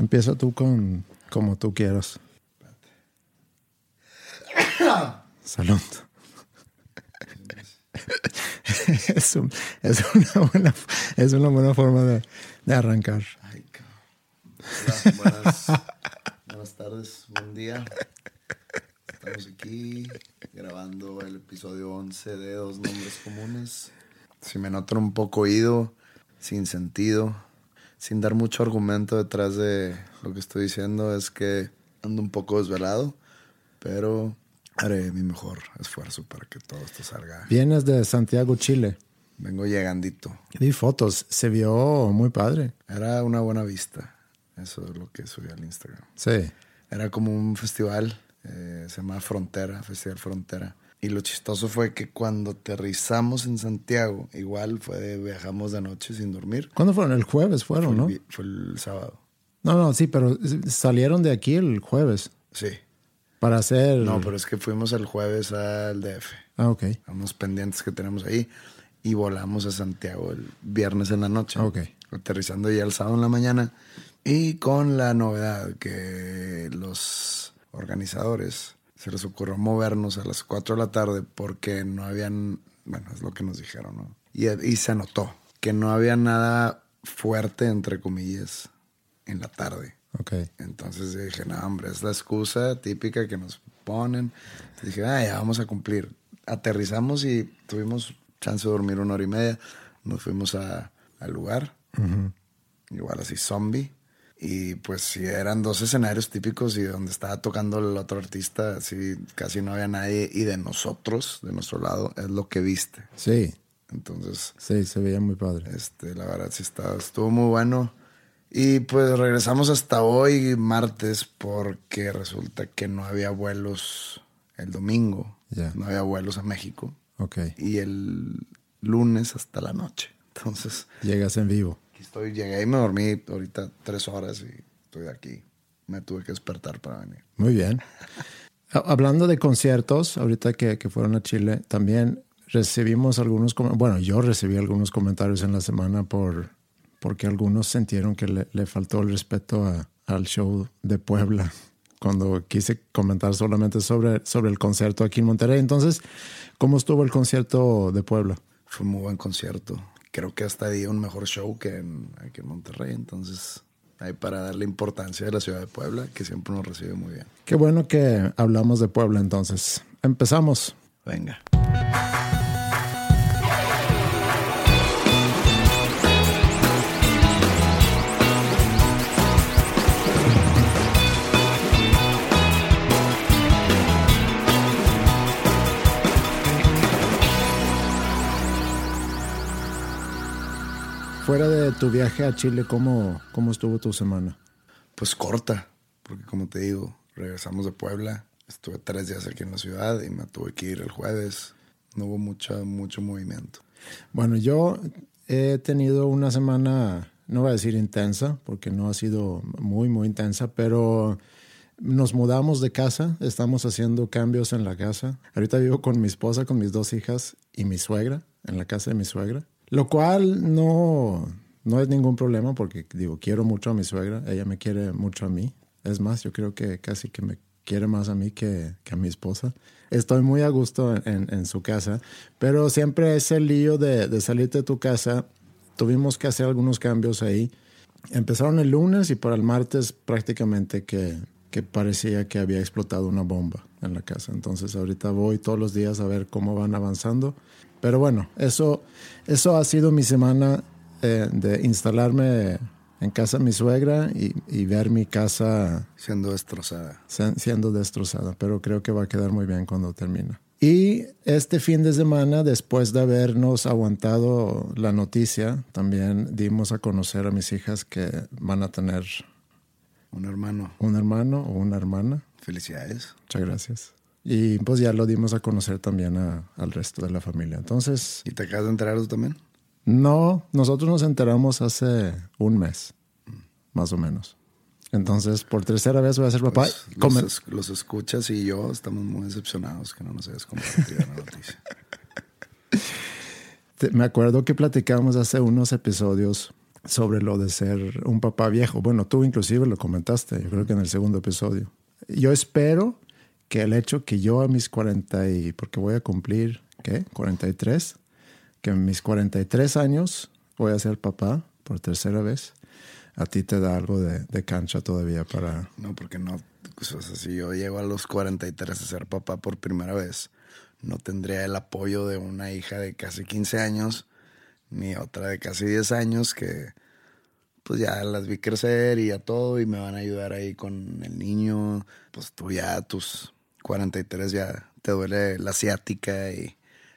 Empieza tú con como tú quieras. Salud. Es, un- es una, buena, forma de, arrancar. Buenas, buenas tardes, buen día. Estamos aquí grabando el episodio 11 de Dos Nombres Comunes. Si me notan un poco oído, sin sentido, sin dar mucho argumento detrás de lo que estoy diciendo, es que ando un poco desvelado, pero haré mi mejor esfuerzo para que todo esto salga. Vienes de Santiago, Chile. Vengo llegandito. Vi fotos, se vio muy padre. Era una buena vista. Eso es lo que subí al Instagram. Sí. Era como un festival, eh, se llama Frontera, Festival Frontera. Y lo chistoso fue que cuando aterrizamos en Santiago, igual fue de viajamos de noche sin dormir. ¿Cuándo fueron? El jueves Fue fueron, el, ¿no? fue el sábado. No, no, sí, pero salieron de aquí el jueves Sí. para hacer... No, pero es que fuimos el jueves al DF, Ah, ok. a unos pendientes que tenemos ahí, y volamos a Santiago el viernes en la noche. Ok. Aterrizando ya el sábado en la mañana. Y con la novedad que los organizadores se les ocurrió movernos a las 4 de la tarde porque no habían, bueno, es lo que nos dijeron, ¿no? Y, y se notó que no había nada fuerte, entre comillas, en la tarde. Ok. Entonces dije, no, hombre, es la excusa típica que nos ponen. Entonces dije, ah, ya vamos a cumplir. Aterrizamos y tuvimos chance de dormir una hora y media. Nos fuimos a- al lugar, igual así zombie. Y pues sí, eran dos escenarios típicos y donde estaba tocando el otro artista, así casi no había nadie. Y de nosotros, de nuestro lado, es lo que viste. Sí, Entonces, sí, se veía muy padre. este, la verdad sí estaba, estuvo muy bueno. Y pues regresamos hasta hoy, martes, porque resulta que no había vuelos el domingo. Ya. No había vuelos a México. Ok. Y el lunes hasta la noche. Entonces, Llegas en vivo. Aquí estoy, llegué y me dormí ahorita tres horas y estoy aquí. Me tuve que despertar para venir. Muy bien. Ha- Hablando de conciertos, ahorita que, que fueron a Chile, también recibimos algunos, bueno, yo recibí algunos comentarios en la semana por porque algunos sintieron que le, le faltó el respeto a- al show de Puebla cuando quise comentar solamente sobre, sobre el concierto aquí en Monterrey. Entonces, ¿cómo estuvo el concierto de Puebla? Fue un muy buen concierto. Creo que hasta día un mejor show que en, aquí en Monterrey. Entonces, ahí para darle importancia a la ciudad de Puebla, que siempre nos recibe muy bien. Qué bueno que hablamos de Puebla entonces. Empezamos. Venga. De tu viaje a Chile, ¿cómo, cómo estuvo tu semana? Pues corta, porque como te digo, regresamos de Puebla. Estuve tres días aquí en la ciudad y me tuve que ir el jueves. No hubo mucha, mucho movimiento. Bueno, yo he tenido una semana, no voy a decir intensa, porque no ha sido muy, muy intensa, pero nos mudamos de casa, estamos haciendo cambios en la casa. Ahorita vivo con mi esposa, con mis dos hijas y mi suegra, en la casa de mi suegra, lo cual no, no es ningún problema porque digo, quiero mucho a mi suegra, ella me quiere mucho a mí. Es más, yo creo que casi que me quiere más a mí que, a mi esposa. Estoy muy a gusto en, su casa, pero siempre es el lío de, de salirte de tu casa tuvimos que hacer algunos cambios ahí. Empezaron el lunes y para el martes prácticamente que, que parecía que había explotado una bomba en la casa. Entonces ahorita voy todos los días a ver cómo van avanzando. Pero bueno, eso, eso ha sido mi semana eh, de instalarme en casa de mi suegra y, y ver mi casa Siendo destrozada. se- siendo destrozada, pero creo que va a quedar muy bien cuando termine. Y este fin de semana, después de habernos aguantado la noticia, también dimos a conocer a mis hijas que van a tener Un hermano. un hermano o una hermana. Felicidades. Muchas gracias. Y pues ya lo dimos a conocer también a- al resto de la familia. Entonces, ¿Y te acabas de enterar tú también? No, nosotros nos enteramos hace un mes, más o menos. Entonces, por tercera vez voy a ser papá. Pues, los, Come- es- los escuchas y yo estamos muy decepcionados que no nos hayas compartido la noticia. Me acuerdo que platicamos hace unos episodios sobre lo de ser un papá viejo. Bueno, tú inclusive lo comentaste, yo creo que en el segundo episodio. Yo espero que el hecho que yo a mis 40 y, porque voy a cumplir, ¿qué? 43, que en mis 43 años voy a ser papá por tercera vez, a ti te da algo de, de cancha todavía para... No, porque no. pues, o sea, si yo llego a los 43 a ser papá por primera vez, no tendría el apoyo de una hija de casi 15 años, ni otra de casi 10 años que pues ya las vi crecer y ya todo y me van a ayudar ahí con el niño. Pues tú ya a tus 43 ya te duele la ciática y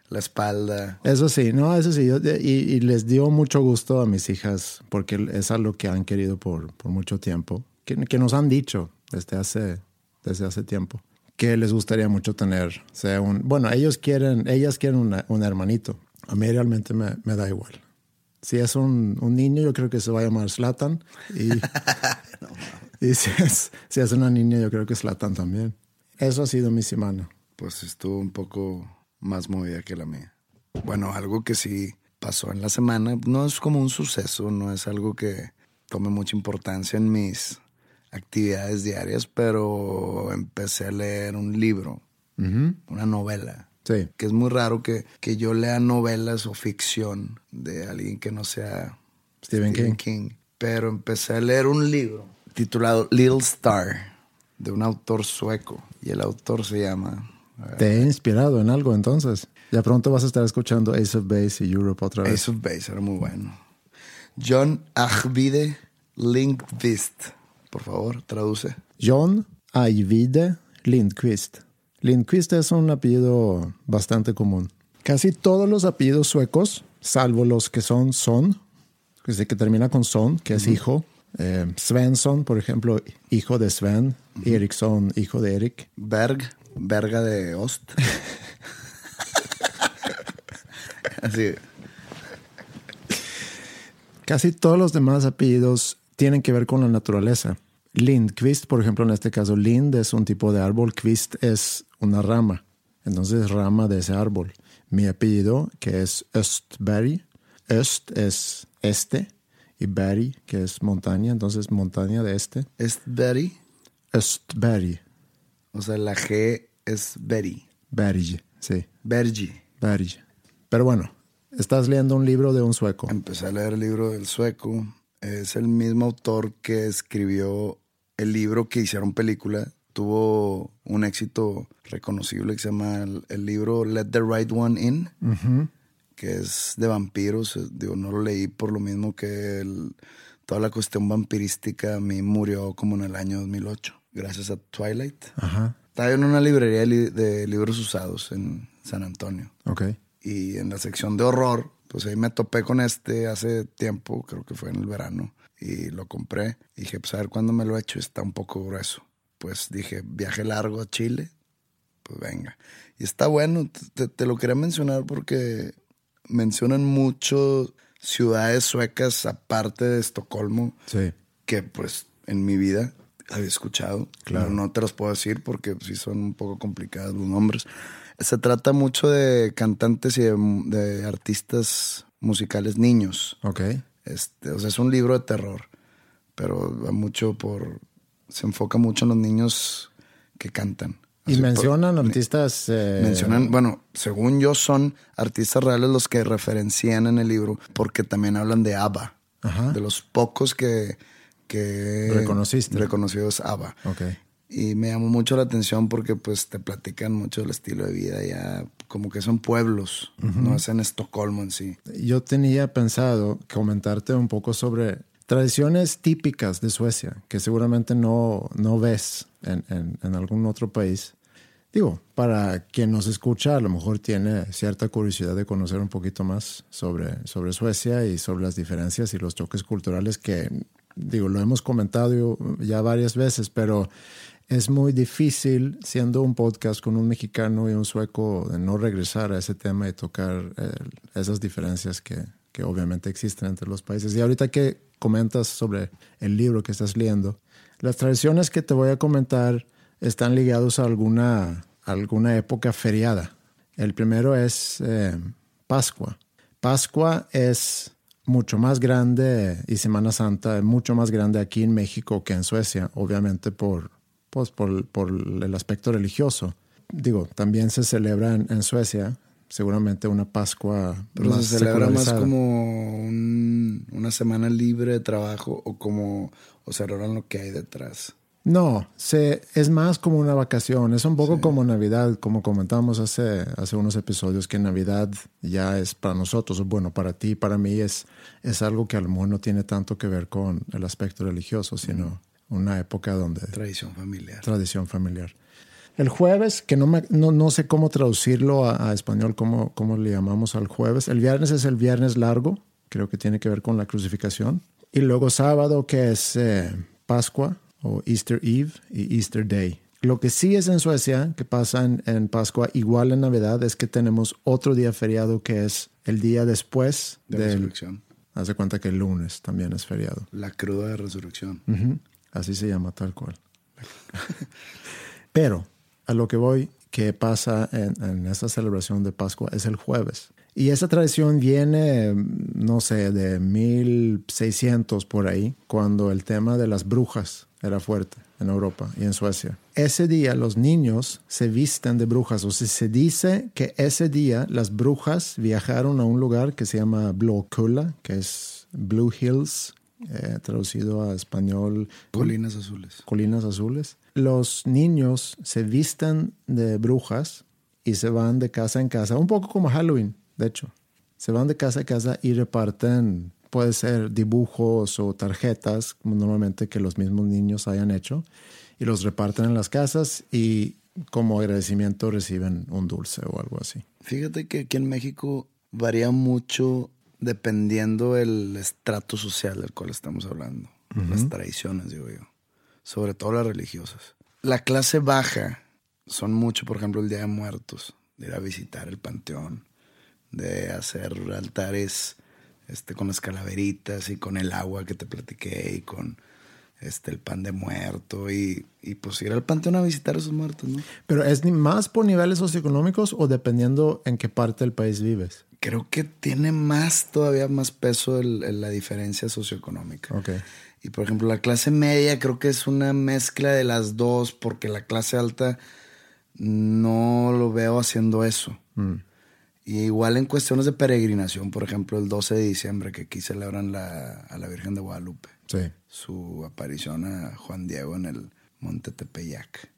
la espalda. Eso sí, no, eso sí. yo- y, y les dio mucho gusto a mis hijas porque es algo que han querido por, por mucho tiempo, que, que nos han dicho desde hace, desde hace tiempo, que les gustaría mucho tener, sea un, bueno, ellos quieren, ellas quieren una- un hermanito. A mí realmente me, me da igual. Si es un, un niño, yo creo que se va a llamar Slatan. Y, y si, es, si es una niña, yo creo que Slatan también. Eso ha sido mi semana. pues estuvo un poco más movida que la mía. Bueno, algo que sí pasó en la semana, no es como un suceso, no es algo que tome mucha importancia en mis actividades diarias, pero empecé a leer un libro, una novela. Sí. Que es muy raro que, que yo lea novelas o ficción de alguien que no sea Stephen King. Pero empecé a leer un libro titulado Little Star de un autor sueco. Y el autor se llama ¿Te he inspirado en algo entonces? Ya pronto vas a estar escuchando Ace of Base y Europe otra vez. Ace of Base, era muy bueno. John Ajvide Lindqvist. Por favor, traduce. John Ajvide Lindqvist. Lindqvist es un apellido bastante común. Casi todos los apellidos suecos, salvo los que son son, que, que termina con son, que es hijo. Eh, Svensson, por ejemplo, hijo de Sven. Eriksson, hijo de Eric. Berg, verga de Ost. Así. Casi todos los demás apellidos tienen que ver con la naturaleza. Lindqvist, por ejemplo, en este caso, Lind es un tipo de árbol, Quist es una rama. Entonces, rama de ese árbol. Mi apellido, que es Östberg, Öst es este y Berg, que es montaña, entonces montaña de este. Es Betty. Östberg, O sea, la G es Betty. Berg, sí, Bergi. Berg. Pero bueno, estás leyendo un libro de un sueco. Empecé a leer el libro del sueco. Es el mismo autor que escribió el libro que hicieron película. Tuvo un éxito reconocible que se llama el, el libro Let the Right One In, que es de vampiros. Digo, no lo leí por lo mismo que el- toda la cuestión vampirística a mí murió como en el año 2008, gracias a Twilight. Ajá, Estaba en una librería de, li- de libros usados en San Antonio ok. y en la sección de horror, pues ahí me topé con este hace tiempo, creo que fue en el verano, y lo compré. Y dije, pues a ver cuándo me lo echo, está un poco grueso. Pues dije, viaje largo a Chile, pues venga. Y está bueno, te, te lo quería mencionar porque mencionan mucho ciudades suecas aparte de Estocolmo Sí, que pues en mi vida había escuchado. Claro. No te los puedo decir porque sí son un poco complicados los nombres. Se trata mucho de cantantes y de, de artistas musicales niños. ok. Este, o sea, es un libro de terror, pero va mucho por... Se enfoca mucho en los niños que cantan. Y Así mencionan por- artistas... eh, Mencionan, bueno, según yo son artistas reales los que referencian en el libro, porque también hablan de ABBA. Ajá. De los pocos que, que Reconociste. reconocidos ABBA. Ok. Y me llamó mucho la atención porque pues te platican mucho del estilo de vida ya, como que son pueblos, no es en Estocolmo en sí. Yo tenía pensado comentarte un poco sobre tradiciones típicas de Suecia que seguramente no, no ves en, en- en algún otro país. Digo, para quien nos escucha, a lo mejor tiene cierta curiosidad de conocer un poquito más sobre, sobre Suecia y sobre las diferencias y los choques culturales que, digo, lo hemos comentado ya varias veces, pero es muy difícil, siendo un podcast con un mexicano y un sueco, de no regresar a ese tema y tocar eh, esas diferencias que, que obviamente existen entre los países. Y ahorita que comentas sobre el libro que estás leyendo, las tradiciones que te voy a comentar están ligados a alguna, alguna época feriada. El primero es eh, Pascua. Pascua es mucho más grande y Semana Santa es mucho más grande aquí en México que en Suecia, obviamente por, pues, por, por el aspecto religioso. Digo, también se celebra en, en Suecia, seguramente una Pascua Pero más se celebra más como un- una semana libre de trabajo o como, o celebran lo que hay detrás. No, se, es más como una vacación, es un poco como Navidad, como comentamos hace, hace unos episodios, que Navidad ya es para nosotros, bueno, para ti, para mí es, es algo que a lo mejor no tiene tanto que ver con el aspecto religioso, sino una época donde Tradición familiar. tradición familiar. El jueves, que no, me- no, no sé cómo traducirlo a, a español, cómo, cómo le llamamos al jueves. El viernes es el viernes largo, creo que tiene que ver con la crucificación. Y luego sábado, que es eh, Pascua o Easter Eve y Easter Day. Lo que sí es en Suecia, que pasa en, en Pascua, igual en Navidad, es que tenemos otro día feriado que es el día después De del... resurrección. Haz de cuenta que el lunes también es feriado. La cruda de resurrección. Ujú. Así se llama tal cual. Pero a lo que voy, que pasa en, en esa celebración de Pascua es el jueves. Y esa tradición viene, no sé, de 1600 por ahí, cuando el tema de las brujas era fuerte en Europa y en Suecia. Ese día los niños se visten de brujas, o sea, se dice que ese día las brujas viajaron a un lugar que se llama Blåkulla, que es Blue Hills, eh, traducido a español Colinas azules. colinas azules. Los niños se visten de brujas y se van de casa en casa, un poco como Halloween, de hecho. Se van de casa a casa y reparten, puede ser dibujos o tarjetas, normalmente que los mismos niños hayan hecho, y los reparten en las casas y como agradecimiento reciben un dulce o algo así. Fíjate que aquí en México varía mucho dependiendo el estrato social del cual estamos hablando. Las tradiciones, digo yo. Sobre todo las religiosas. La clase baja son mucho, por ejemplo, el Día de Muertos, de ir a visitar el panteón, de hacer altares este, con las calaveritas y con el agua que te platiqué y con este, el pan de muerto y, y pues ir al panteón a visitar a esos muertos, ¿no? Pero es ni- más por niveles socioeconómicos o dependiendo en qué parte del país vives. creo que tiene más, todavía más peso el- el- la diferencia socioeconómica. Ok. Y por ejemplo, la clase media creo que es una mezcla de las dos, porque la clase alta no lo veo haciendo eso. Y igual en cuestiones de peregrinación, por ejemplo, el 12 de diciembre, que aquí celebran la, a la Virgen de Guadalupe, Sí. su aparición a Juan Diego en el Monte Tepeyac.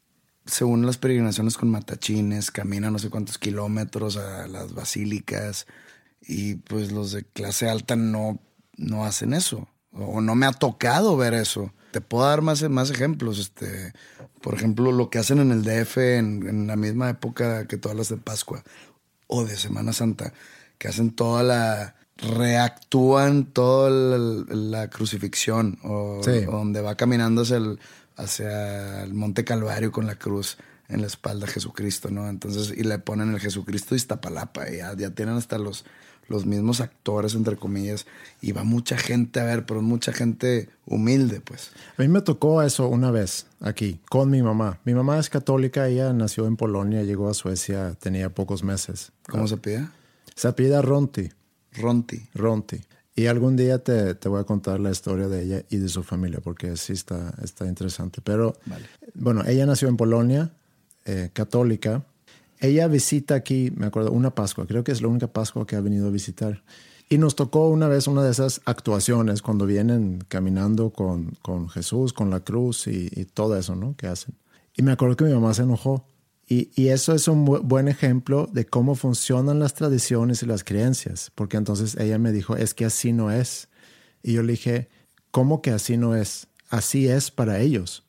Según las peregrinaciones con matachines, caminan no sé cuántos kilómetros a las basílicas y pues los de clase alta no, no hacen eso o no me ha tocado ver eso. Te puedo dar más, más ejemplos. Este, por ejemplo, lo que hacen en el DF en, en la misma época que todas las de Pascua o de Semana Santa, que hacen toda la reactúan toda la, la crucifixión o, Sí. o donde va caminando hacia el, hacia el Monte Calvario con la cruz en la espalda Jesucristo, ¿no? Entonces, y le ponen el Jesucristo de Iztapalapa, y ya, ya tienen hasta los, los mismos actores, entre comillas, y va mucha gente a ver, pero mucha gente humilde, pues. A mí me tocó eso una vez aquí con mi mamá. Mi mamá es católica, ella nació en Polonia, llegó a Suecia, tenía pocos meses. ¿Cómo se pide? Se apellida Ronti, Ronti. Ronti. Y algún día te, te voy a contar la historia de ella y de su familia, porque sí está, está interesante. Pero, bueno, ella nació en Polonia, eh, católica. Ella visita aquí, me acuerdo, una Pascua, creo que es la única Pascua que ha venido a visitar. Y nos tocó una vez una de esas actuaciones cuando vienen caminando con, con Jesús, con la cruz y, todo eso, ¿no? Que hacen. Y me acuerdo que mi mamá se enojó. Y, y eso es un bu buen ejemplo de cómo funcionan las tradiciones y las creencias. Porque entonces ella me dijo, es que así no es. Y yo le dije, ¿cómo que así no es? Así es para ellos.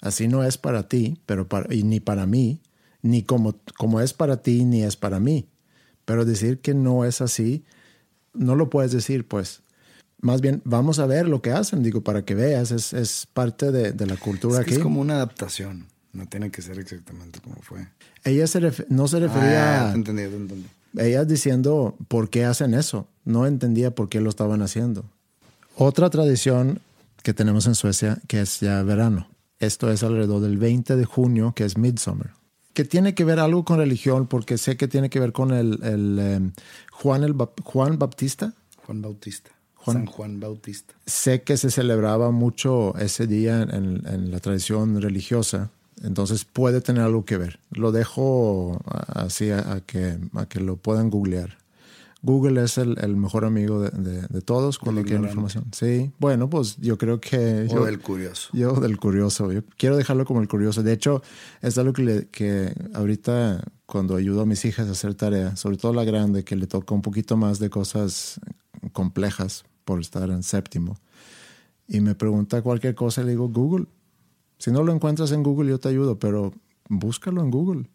Así no es para ti, pero para, y ni para mí, ni como, como es para ti, ni es para mí. Pero decir que no es así, no lo puedes decir, pues. Más bien, vamos a ver lo que hacen, digo, para que veas, es, es parte de, de, la cultura es que aquí. Es como una adaptación, no tiene que ser exactamente como fue. Ella se no se refería ah, te entendí, te entendí. Ella diciendo por qué hacen eso, no entendía por qué lo estaban haciendo. Otra tradición que tenemos en Suecia, que es ya verano. Esto es alrededor del 20 de junio, que es Midsummer. Que tiene que ver algo con religión, porque sé que tiene que ver con el, el um, Juan, el Juan Baptista. Juan Bautista. Juan, San Juan Bautista. Sé que se celebraba mucho ese día en, en, la tradición religiosa, entonces puede tener algo que ver. Lo dejo así a, a, que, a que lo puedan googlear. Google es el, el mejor amigo de, de, de todos cuando quieren información. Sí, bueno, pues yo creo que... O yo, del curioso. Yo del curioso. Yo quiero dejarlo como el curioso. De hecho, es algo que, le, que ahorita cuando ayudo a mis hijas a hacer tarea, sobre todo la grande, que le toca un poquito más de cosas complejas por estar en séptimo, y me pregunta cualquier cosa, le digo, Google. Si no lo encuentras en Google, yo te ayudo, pero búscalo en Google.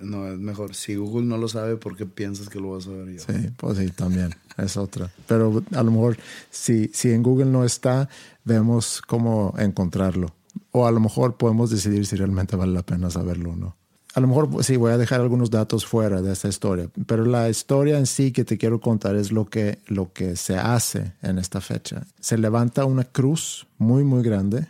No, es mejor. Si Google no lo sabe, ¿por qué piensas que lo vas a saber yo? Sí, pues sí, también. es otra. Pero a lo mejor, si, si en Google no está, vemos cómo encontrarlo. O a lo mejor podemos decidir si realmente vale la pena saberlo o no. A lo mejor sí voy a dejar algunos datos fuera de esta historia, pero la historia en sí que te quiero contar es lo que, lo que se hace en esta fecha. Se levanta una cruz muy, muy grande,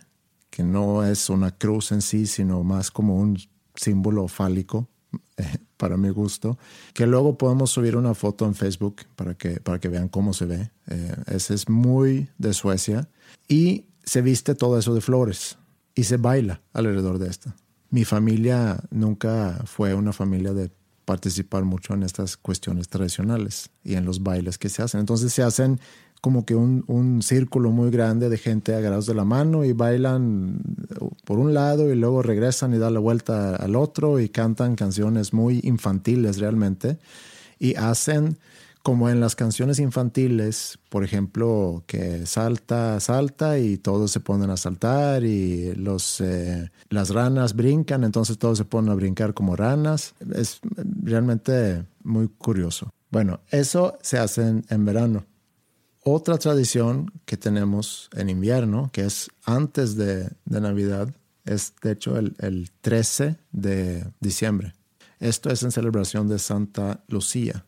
que no es una cruz en sí, sino más como un símbolo fálico, para mi gusto, que luego podemos subir una foto en Facebook para que, para que vean cómo se ve. Eh, ese es muy de Suecia. Y se viste todo eso de flores y se baila alrededor de esto. Mi familia nunca fue una familia de participar mucho en estas cuestiones tradicionales y en los bailes que se hacen. Entonces se hacen como que un, un, círculo muy grande de gente agarrados de la mano y bailan por un lado y luego regresan y dan la vuelta al otro y cantan canciones muy infantiles realmente y hacen como en las canciones infantiles, por ejemplo, que salta, salta y todos se ponen a saltar y los, eh, las ranas brincan, entonces todos se ponen a brincar como ranas. Es realmente muy curioso. Bueno, eso se hace en verano. Otra tradición que tenemos en invierno, que es antes de, Navidad, es de hecho el, el, 13 de diciembre. Esto es en celebración de Santa Lucía.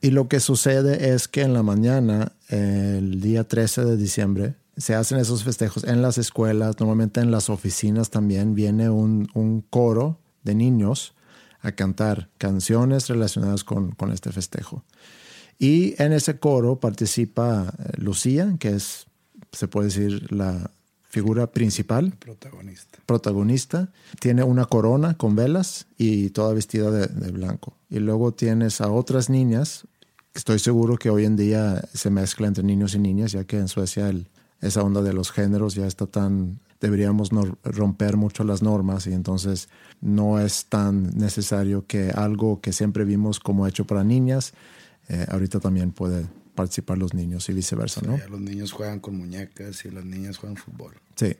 Y lo que sucede es que en la mañana, el día 13 de diciembre, se hacen esos festejos en las escuelas, normalmente en las oficinas también viene un, coro de niños a cantar canciones relacionadas con este festejo. Y en ese coro participa Lucía, que es, se puede decir, la figura principal. Protagonista. Protagonista. Tiene una corona con velas y toda vestida de, de, blanco. Y luego tienes a otras niñas. Estoy seguro que hoy en día se mezcla entre niños y niñas, ya que en Suecia el, esa onda de los géneros ya está tan... Deberíamos no romper mucho las normas y entonces no es tan necesario que algo que siempre vimos como hecho para niñas, eh, ahorita también puede participar los niños y viceversa, ¿no? Los niños juegan con muñecas y las niñas juegan fútbol. Sí.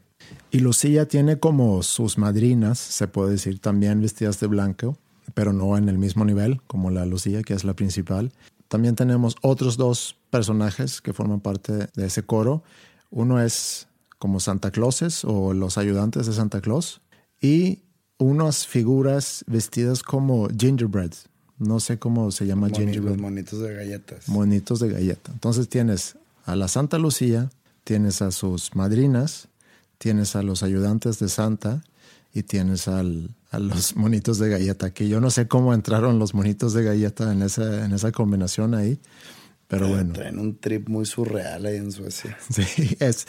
Y Lucía tiene como sus madrinas, se puede decir, también vestidas de blanco, pero no en el mismo nivel como la Lucía, que es la principal. También tenemos otros dos personajes que forman parte de ese coro. Uno es como Santa Clauses o los ayudantes de Santa Claus y unas figuras vestidas como gingerbread, no sé cómo se llama Moni. Los monitos de galletas. Monitos de galleta. Entonces tienes a la Santa Lucía, tienes a sus madrinas, tienes a los ayudantes de Santa y tienes al, a los monitos de galleta, que yo no sé cómo entraron los monitos de galleta en esa, en esa combinación ahí, Pero bueno. Traen un trip muy surreal ahí en Suecia. Sí, es.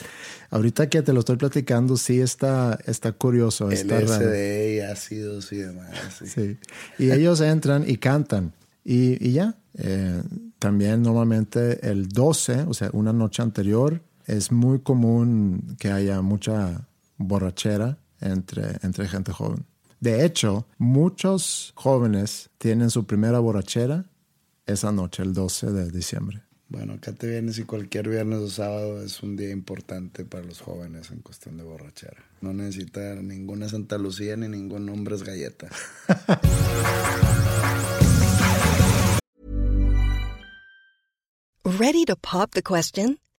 Ahorita que te lo estoy platicando, sí está, está curioso. Está LSD y ácidos y demás. Sí. Y ellos entran y cantan. Y, y ya. Eh, también normalmente el 12, o sea, una noche anterior, es muy común que haya mucha borrachera entre, entre gente joven. De hecho, muchos jóvenes tienen su primera borrachera esa noche, el 12 de diciembre. Bueno, acá te vienes y cualquier viernes o sábado es un día importante para los jóvenes en cuestión de borrachera. No necesita ninguna Santa Lucía ni ningún hombre es galleta. Ready to pop the question?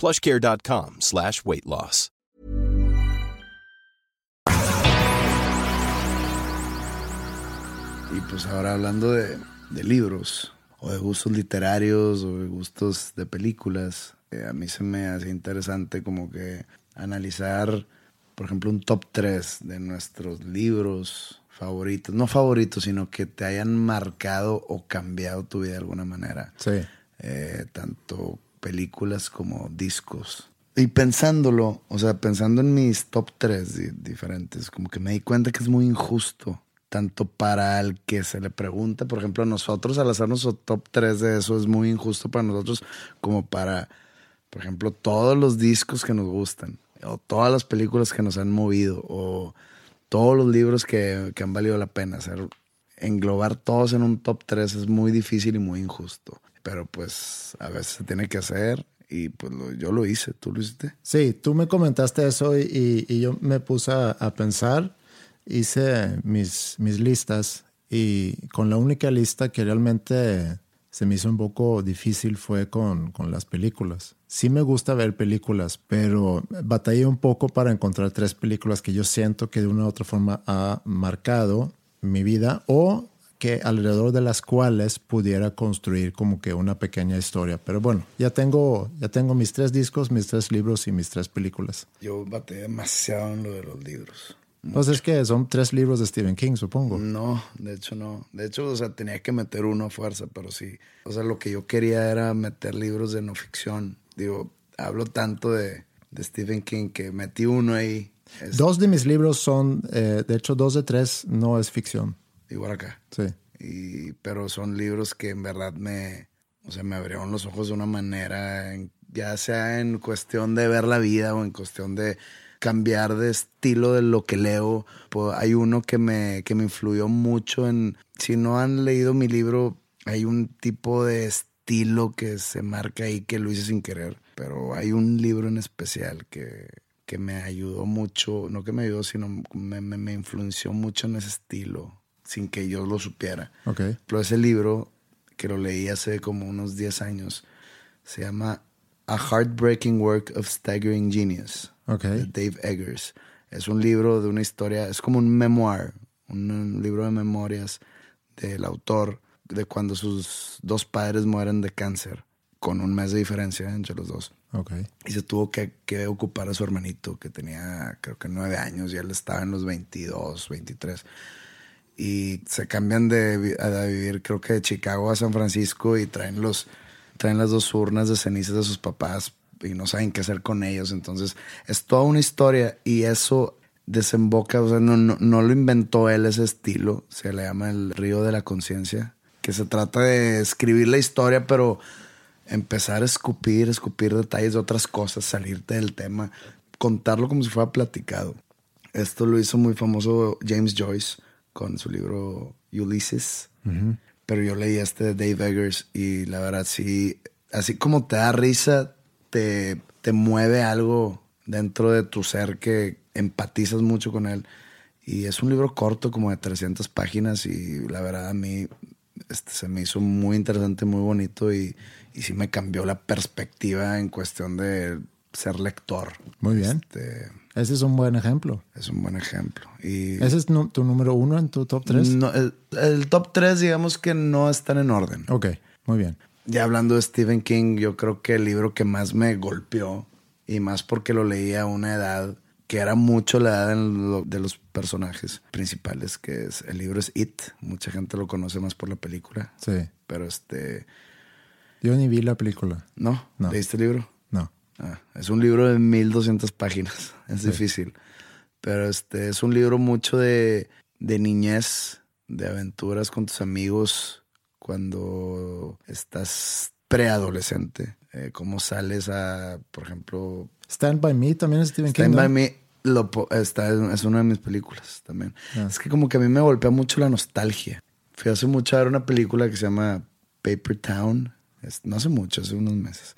plushcare.com slash weight loss. Y pues ahora hablando de, de libros, o de gustos literarios, o de gustos de películas, eh, a mí se me hace interesante como que analizar, por ejemplo, un top 3 de nuestros libros favoritos, no favoritos, sino que te hayan marcado o cambiado tu vida de alguna manera. Sí. Eh, tanto películas como discos. Y pensándolo, o sea, pensando en mis top 3 diferentes, como que me di cuenta que es muy injusto tanto para el que se le pregunta, por ejemplo, a nosotros al hacernos top 3 de eso es muy injusto para nosotros, como para, por ejemplo, todos los discos que nos gustan, o todas las películas que nos han movido, o todos los libros que, que han valido la pena. Hacer, englobar todos en un top 3 es muy difícil y muy injusto. Pero pues a veces se tiene que hacer y pues yo lo hice. ¿Tú lo hiciste? Sí, tú me comentaste eso y, y yo me puse a, a pensar hice mis, mis listas y con la única lista que realmente se me hizo un poco difícil fue con, con, las películas. Sí me gusta ver películas, pero batallé un poco para encontrar tres películas que yo siento que de una u otra forma ha marcado mi vida o que alrededor de las cuales pudiera construir como que una pequeña historia. Pero bueno, ya tengo, ya tengo mis tres discos, mis tres libros y mis tres películas. Yo batallé demasiado en lo de los libros. Pues es que son tres libros de Stephen King, supongo. No, de hecho no. De hecho, o sea, tenía que meter uno a fuerza, pero sí. O sea, lo que yo quería era meter libros de no ficción. Digo, hablo tanto de, de Stephen King que metí uno ahí. Dos de mis libros son, eh, de hecho, dos de tres no es ficción. Igual acá. Sí. Y, pero son libros que en verdad me, o sea, me abrieron los ojos de una manera, ya sea en cuestión de ver la vida o en cuestión de cambiar de estilo de lo que leo. Pues hay uno que me, que me influyó mucho en, si no han leído mi libro, hay un tipo de estilo que se marca ahí que lo hice sin querer, pero hay un libro en especial que, que me ayudó mucho, no que me ayudó, sino me, me, me influenció mucho en ese estilo, sin que yo lo supiera. Okay. Pero ese libro, que lo leí hace como unos 10 años, se llama A Heartbreaking Work of Staggering Genius okay. de Dave Eggers. Es un libro de una historia, es como un memoir, un, un libro de memorias del autor de cuando sus dos padres mueren de cáncer, con un mes de diferencia entre los dos. Okay. Y se tuvo que, que, ocupar a su hermanito, que tenía creo que nueve años, y él estaba en los 22, 23. Y se cambian de, a vivir, creo que de Chicago a San Francisco, y traen, los, traen las dos urnas de cenizas de sus papás y no saben qué hacer con ellos. Entonces, es toda una historia y eso desemboca, o sea, no, no, no lo inventó él ese estilo, se le llama el río de la conciencia, que se trata de escribir la historia, pero empezar a escupir, escupir detalles de otras cosas, salirte del tema, contarlo como si fuera platicado. Esto lo hizo muy famoso James Joyce con su libro Ulysses. Pero yo leí este de Dave Eggers y la verdad sí, así como te da risa, te, te mueve algo dentro de tu ser que empatizas mucho con él. Y es un libro corto, como de 300 páginas, y la verdad a mí este, se me hizo muy interesante, muy bonito, y, y sí me cambió la perspectiva en cuestión de ser lector. Muy bien. Este, Ese es un buen ejemplo. es un buen ejemplo. Y ¿Ese es tu número uno en tu top 3? no, el, el top 3, digamos que no están en orden. Ok, muy bien. Ya hablando de Stephen King, yo creo que el libro que más me golpeó, y más porque lo leía a una edad que era mucho la edad lo- de los personajes principales, que es el libro es It. Mucha gente lo conoce más por la película. Sí. Pero este, Yo ni vi la película. ¿no? No. ¿Leíste el libro? No. Ah, es un libro de 1200 páginas. Es difícil. Pero este es un libro mucho de, de niñez, de aventuras con tus amigos cuando estás preadolescente. Eh, cómo sales a, por ejemplo, Stand By Me también es Stephen Stand King. ¿no? By Me. Lo, está, es una de mis películas también. Ah. Es que como que a mí me golpea mucho la nostalgia. Fui hace mucho a ver una película que se llama Paper Town. No hace mucho, hace unos meses.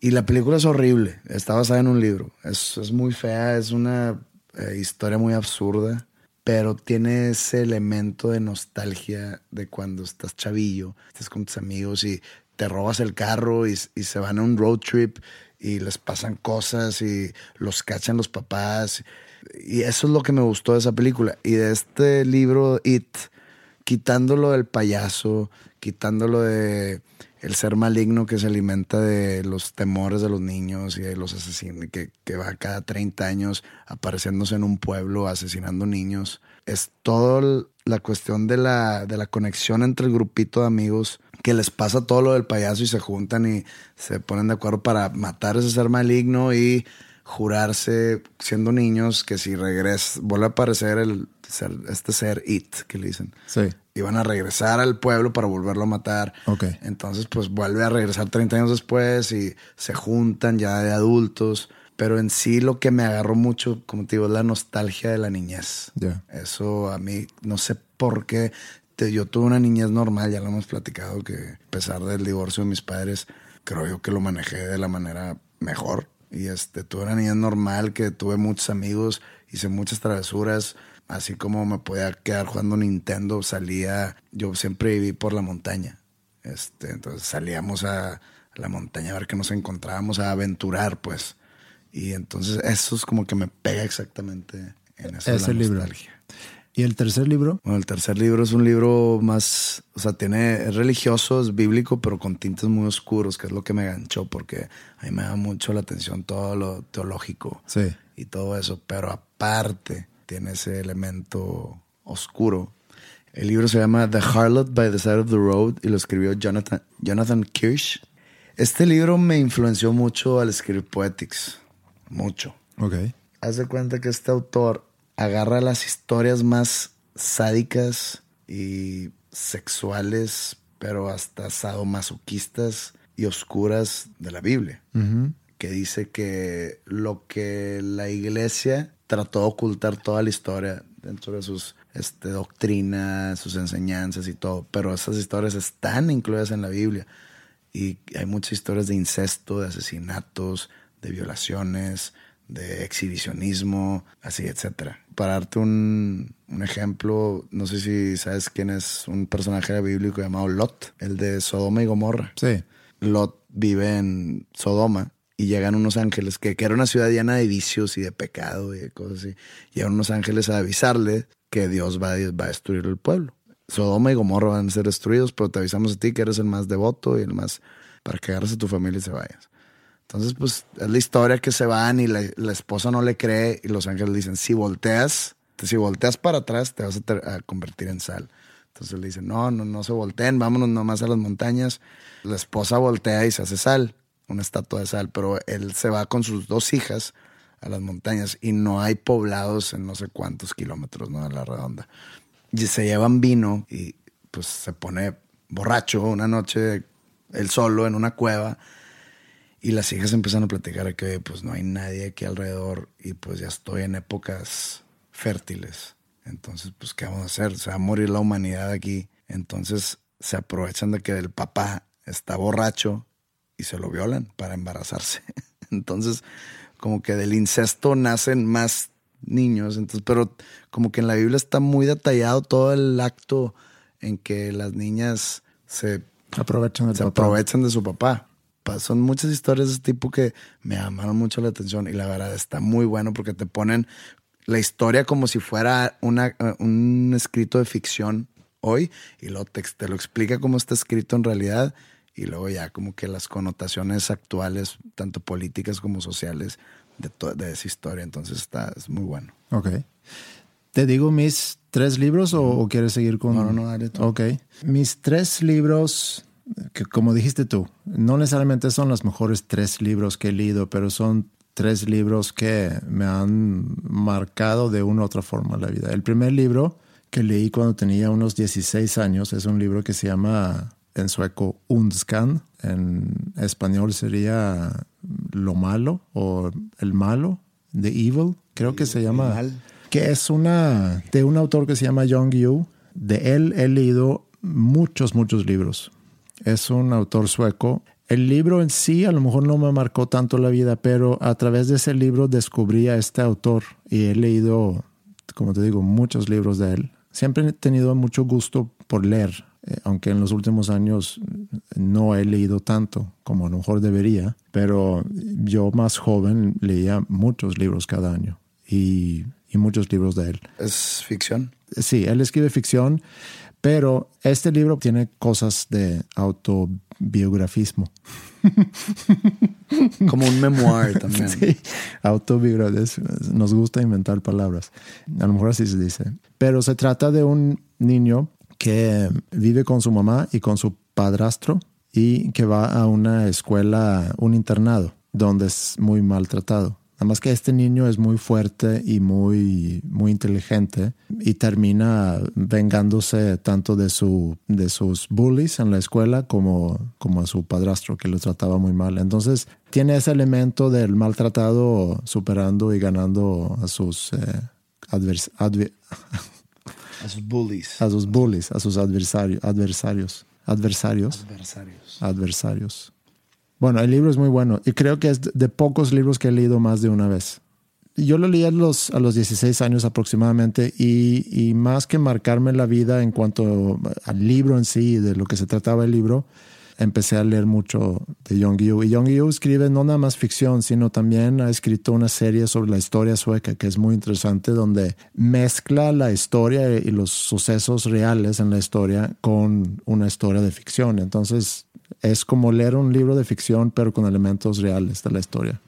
Y la película es horrible. Está basada en un libro. Es, es muy fea, es una eh, historia muy absurda, pero tiene ese elemento de nostalgia de cuando estás chavillo, estás con tus amigos y te robas el carro y, y se van a un road trip y les pasan cosas y los cachan los papás. Y eso es lo que me gustó de esa película. Y de este libro, It, quitándolo del payaso, quitándolo de el ser maligno que se alimenta de los temores de los niños y de los asesinos, que, va cada 30 años apareciéndose en un pueblo asesinando niños. Es toda la cuestión de la, de la conexión entre el grupito de amigos que les pasa todo lo del payaso y se juntan y se ponen de acuerdo para matar a ese ser maligno y jurarse siendo niños que si regresa, vuelve a aparecer el ser- este ser It que le dicen Sí. iban a regresar al pueblo para volverlo a matar. Ok. Entonces, pues vuelve a regresar 30 años después y se juntan ya de adultos. Pero en sí lo que me agarró mucho, como te digo, es la nostalgia de la niñez. Ya. Eso a mí, no sé por qué. te- yo tuve una niñez normal, ya lo hemos platicado, que a pesar del divorcio de mis padres, creo yo que lo manejé de la manera mejor. Y este, tuve una niñez normal, que tuve muchos amigos, hice muchas travesuras. Así como me podía quedar jugando Nintendo, salía, yo siempre viví por la montaña. Este, entonces salíamos a, la montaña a ver qué nos encontrábamos, a aventurar, pues. Y entonces eso es como que me pega exactamente en de Ese libro. nostalgia. ¿Y el tercer libro? Bueno, el tercer libro es un libro más, o sea, tiene, es religioso, es bíblico, pero con tintes muy oscuros, que es lo que me ganchó, porque a mí me da mucho la atención todo lo teológico Sí. y todo eso, pero aparte tiene ese elemento oscuro. El libro se llama The Harlot by the Side of the Road y lo escribió Jonathan, Jonathan Kirsch. Este libro me influenció mucho al escribir Poetics, mucho. Ok. Haz de cuenta que este autor agarra las historias más sádicas y sexuales, pero hasta sadomasoquistas y oscuras de la Biblia. Que dice que lo que la iglesia trató de ocultar toda la historia dentro de sus este, doctrinas, sus enseñanzas y todo, pero esas historias están incluidas en la Biblia. Y hay muchas historias de incesto, de asesinatos, de violaciones, de exhibicionismo, así, etcétera. Para darte un, un ejemplo, no sé si sabes quién es un personaje bíblico llamado Lot, el de Sodoma y Gomorra. Sí. Lot vive en Sodoma y llegan unos ángeles, que, que era una ciudad llena de vicios y de pecado y de cosas así. Llegan unos ángeles a avisarle que Dios va, a- va a destruir el pueblo. Sodoma y Gomorra van a ser destruidos, pero te avisamos a ti que eres el más devoto y el más para que agarres a tu familia y se vayas. Entonces, pues es la historia que se van y la, la esposa no le cree y los ángeles dicen, si volteas, si volteas para atrás te vas a, a convertir en sal. Entonces le dicen, no, no, no se volteen, vámonos nomás a las montañas. La esposa voltea y se hace sal, una estatua de sal, pero él se va con sus dos hijas a las montañas y no hay poblados en no sé cuántos kilómetros, ¿no? A la redonda. Y se llevan vino y pues se pone borracho una noche, él solo en una cueva Y las hijas empiezan a platicar que pues no hay nadie aquí alrededor y pues ya estoy en épocas fértiles. Entonces, pues, ¿qué vamos a hacer? Se va a morir la humanidad aquí. Entonces, se aprovechan de que el papá está borracho y se lo violan para embarazarse. Entonces, como que del incesto nacen más niños. Entonces, pero como que en la Biblia está muy detallado todo el acto en que las niñas se aprovechan, se aprovechan de su papá. Son muchas historias de ese tipo que me llamaron mucho la atención y la verdad está muy bueno porque te ponen la historia como si fuera una, un escrito de ficción hoy y te, te, lo explica cómo está escrito en realidad y luego ya como que las connotaciones actuales, tanto políticas como sociales, de, de esa historia. Entonces está es muy bueno. Ok. ¿Te digo mis tres libros o, quieres seguir con...? No, no, no, dale tú. Ok. Mis tres libros, que como dijiste tú, no necesariamente son los mejores tres libros que he leído, pero son tres libros que me han marcado de una u otra forma la vida. El primer libro que leí cuando tenía unos 16 años es un libro que se llama en sueco Undskan, en español sería Lo Malo o El Malo, The Evil, creo que se llama, que es una de un autor que se llama Young Yu. De él he leído muchos, muchos libros. Es un autor sueco el libro en sí a lo mejor no me marcó tanto la vida, pero a través de ese libro descubrí a este autor y he leído, como te digo, muchos libros de él. Siempre he tenido mucho gusto por leer, eh, aunque en los últimos años no he leído tanto como a lo mejor debería, pero yo más joven leía muchos libros cada año y, y muchos libros de él. ¿Es ficción? Sí, él escribe ficción, pero este libro tiene cosas de autobiografismo. Como un memoir también. Sí, autobiografismo. Nos gusta inventar palabras. A lo mejor así se dice. Pero se trata de un niño que vive con su mamá y con su padrastro y que va a una escuela, un internado, donde es muy maltratado. Nada más que este niño es muy fuerte y muy, muy inteligente y termina vengándose tanto de, su, de sus bullies en la escuela como, como a su padrastro que lo trataba muy mal. Entonces tiene ese elemento del maltratado superando y ganando a sus eh, a sus bullies. A sus bullies, a sus adversarios. Adversarios. Adversarios. Adversarios. Adversarios. Bueno, el libro es muy bueno y creo que es de pocos libros que he leído más de una vez. Yo lo leí a los, a los 16 años aproximadamente y, y más que marcarme la vida en cuanto al libro en sí, de lo que se trataba el libro, empecé a leer mucho de Young Yu. Y Young Yu escribe no nada más ficción, sino también ha escrito una serie sobre la historia sueca que es muy interesante, donde mezcla la historia y los sucesos reales en la historia con una historia de ficción. Entonces es como leer un libro de ficción, pero con elementos reales de la historia.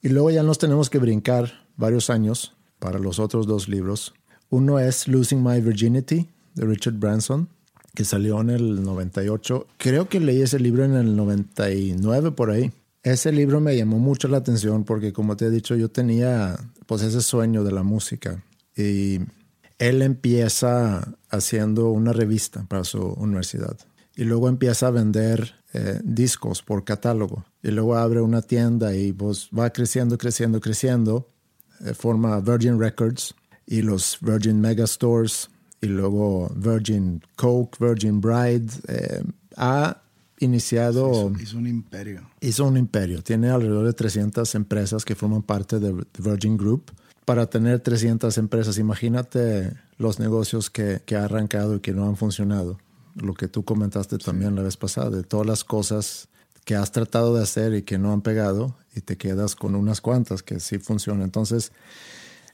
Y luego ya nos tenemos que brincar varios años para los otros dos libros. Uno es Losing My Virginity de Richard Branson, que salió en el 98. Creo que leí ese libro en el 99 por ahí. Ese libro me llamó mucho la atención porque como te he dicho yo tenía pues ese sueño de la música y él empieza haciendo una revista para su universidad y luego empieza a vender eh, discos por catálogo y luego abre una tienda y pues va creciendo, creciendo, creciendo, eh, forma Virgin Records y los Virgin Megastores y luego Virgin Coke, Virgin Bride. Eh, ha iniciado... hizo, un imperio. Hizo un imperio. Tiene alrededor de 300 empresas que forman parte de Virgin Group. Para tener 300 empresas, imagínate los negocios que, que ha arrancado y que no han funcionado lo que tú comentaste también la vez pasada, de todas las cosas que has tratado de hacer y que no han pegado y te quedas con unas cuantas que sí funcionan. Entonces,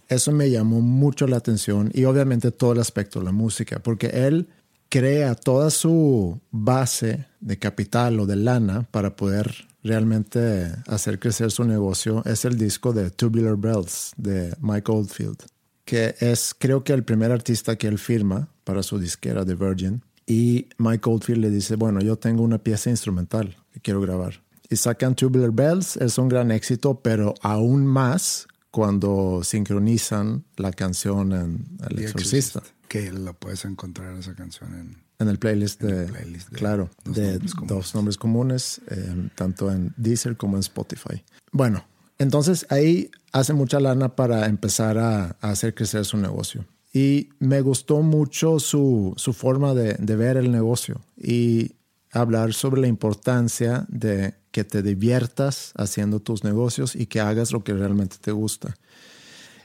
eso me llamó mucho la atención y obviamente todo el aspecto, la música, porque él crea toda su base de capital o de lana para poder realmente hacer crecer su negocio. Es el disco de Tubular Bells de Mike Oldfield, que es creo que el primer artista que él firma para su disquera de Virgin. Y Mike Oldfield le dice, bueno, yo tengo una pieza instrumental que quiero grabar. Y sacan Tubular Bells, es un gran éxito, pero aún más cuando sincronizan la canción en El Exorcista. Exorcist, Que la puedes encontrar esa canción en. En el playlist En de, el playlist de claro, Dos de Nombres Comunes. dos nombres comunes, eh, tanto en Deezer como en Spotify. Bueno, entonces ahí hace mucha lana para empezar a, a hacer crecer su negocio. Y me gustó mucho su, su forma de, ver el negocio y hablar sobre la importancia de que te diviertas haciendo tus negocios y que hagas lo que realmente te gusta.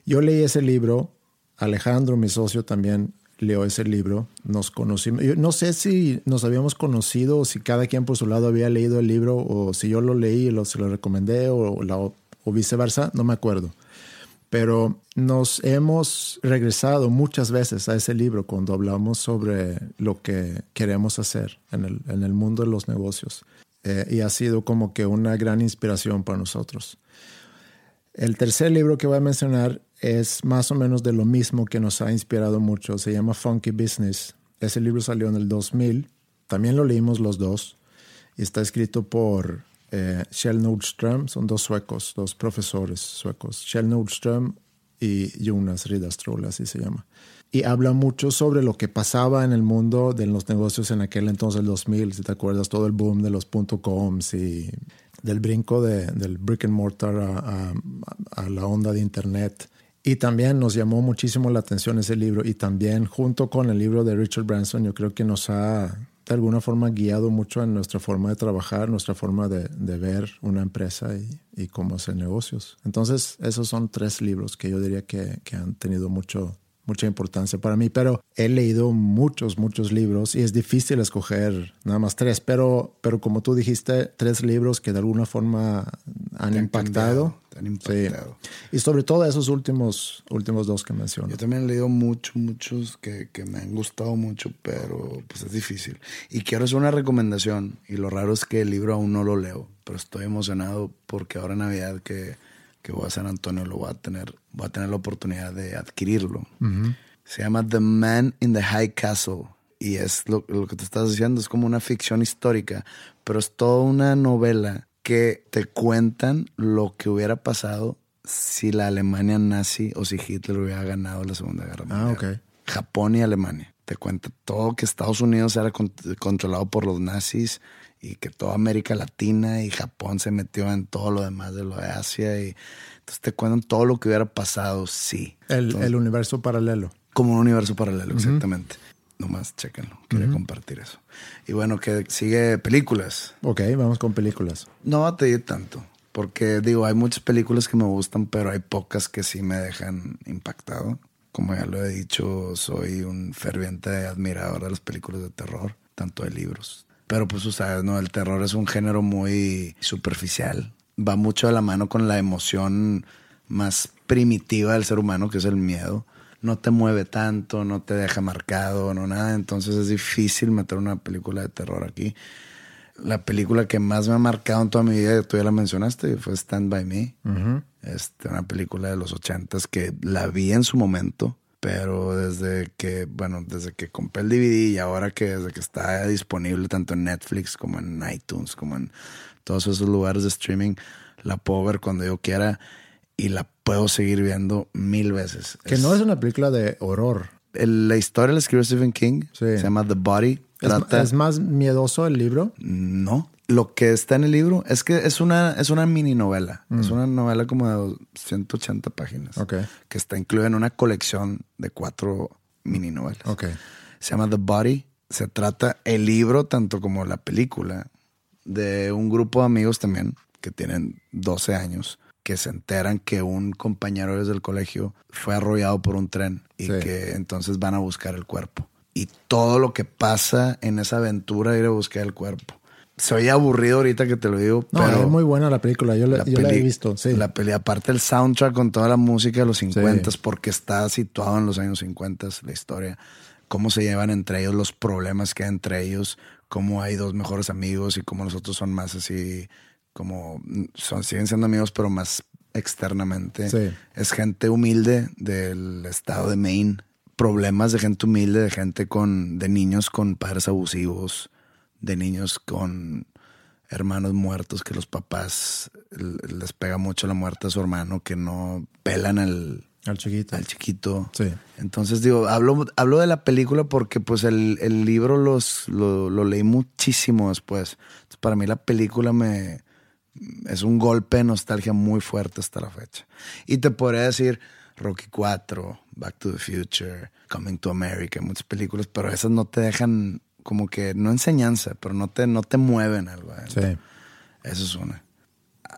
Yo leí ese libro, Alejandro, mi socio, también leyó ese libro, nos conocimos. Yo no sé si nos habíamos conocido o si cada quien por su lado había leído el libro o si yo lo leí y lo, se lo recomendé o, la- o viceversa, no me acuerdo. Pero nos hemos regresado muchas veces a ese libro cuando hablamos sobre lo que queremos hacer en el, en el mundo de los negocios. Eh, y ha sido como que una gran inspiración para nosotros. El tercer libro que voy a mencionar es más o menos de lo mismo que nos ha inspirado mucho. Se llama Funky Business. Ese libro salió en el 2000. También lo leímos los dos. Y está escrito por eh, Kjell Nordström. Son dos suecos, dos profesores suecos. Kjell Nordström y Jonas Ridderstråle, así se llama. Y habla mucho sobre lo que pasaba en el mundo de los negocios en aquel entonces, el 2000, si te acuerdas, todo el boom de los .coms y del brinco de- del brick and mortar a, a- a la onda de Internet. Y también nos llamó muchísimo la atención ese libro y también junto con el libro de Richard Branson yo creo que nos ha de alguna forma guiado mucho en nuestra forma de trabajar, nuestra forma de, de ver una empresa y, y cómo hacer negocios. Entonces esos son tres libros que yo diría que, que han tenido mucho, mucha importancia para mí, pero he leído muchos, muchos libros y es difícil escoger nada más tres, pero, pero como tú dijiste, tres libros que de alguna forma han impactado. Han impactado. Sí. Y sobre todo esos últimos, últimos dos que menciono. Yo también he leído muchos, muchos que, que me han gustado mucho, pero pues es difícil. Y quiero hacer una recomendación. Y lo raro es que el libro aún no lo leo, pero estoy emocionado porque ahora en Navidad que, que voy a San Antonio lo voy a tener, voy a tener la oportunidad de adquirirlo. Se llama The Man in the High Castle. Y es lo, lo que te estás diciendo, es como una ficción histórica, pero es toda una novela que te cuentan lo que hubiera pasado si la Alemania nazi o si Hitler hubiera ganado la Segunda Guerra Mundial. Ah, ok. Japón y Alemania. Te cuenta todo que Estados Unidos era con- controlado por los nazis y que toda América Latina y Japón se metió en todo lo demás de lo de Asia. Y entonces te cuentan todo lo que hubiera pasado, sí. El, Entonces, el universo paralelo. como un universo paralelo, exactamente. Nomás chéquenlo. Quería compartir eso. Y bueno, que sigue películas. Ok, vamos con películas. No va a pedir tanto. Porque digo, hay muchas películas que me gustan, pero hay pocas que sí me dejan impactado. Como ya lo he dicho, soy un ferviente admirador de las películas de terror, tanto de libros. Pero pues tú sabes, ¿no? El terror es un género muy superficial. Va mucho de la mano con la emoción más primitiva del ser humano, que es el miedo. No te mueve tanto, no te deja marcado, no nada. Entonces es difícil meter una película de terror aquí la película que más me ha marcado en toda mi vida, tú ya la mencionaste, fue Stand By Me. este, una película de los ochentas que la vi en su momento, pero desde que, bueno, desde que compré el DVD y ahora que desde que está disponible tanto en Netflix como en iTunes, como en todos esos lugares de streaming, la puedo ver cuando yo quiera y la puedo seguir viendo mil veces. Que no es una película de horror. el- la historia la escribió Stephen King, Sí. se llama The Body. Es, Trata- es más miedoso el libro. no. Lo que está en el libro es que es una, es una mini novela. Es una novela como de 180 páginas. Ok. Que está incluida en una colección de cuatro mini novelas. Ok. Se llama The Body. Se trata el libro, tanto como la película, de un grupo de amigos también que tienen 12 años que se enteran que un compañero desde el colegio fue arrollado por un tren y Sí. que entonces van a buscar el cuerpo. Y todo lo que pasa en esa aventura de ir a buscar el cuerpo. Se oye aburrido ahorita que te lo digo, No, pero es muy buena la película. Yo, la, yo la he visto. Sí. La peli, aparte el soundtrack con toda la música de los 50 porque está situado en los años 50 la historia. Cómo se llevan entre ellos, los problemas que hay entre ellos, cómo hay dos mejores amigos y cómo los otros son más así, como son, siguen siendo amigos, pero más externamente. Sí. Es gente humilde del estado de Maine. Problemas de gente humilde, de gente con, de niños con padres abusivos, de niños con hermanos muertos que los papás les pega mucho la muerte a su hermano, que no pelan al, al chiquito. Al chiquito. Sí. Entonces, digo, hablo, hablo de la película porque pues el, el libro los, lo, lo, leí muchísimo después. Entonces, para mí la película me es un golpe de nostalgia muy fuerte hasta la fecha. Y te podría decir Rocky 4, Back to the Future, Coming to America, muchas películas, pero esas no te dejan como que, no enseñanza, pero no te, no te mueven algo. Sí. Eso es una.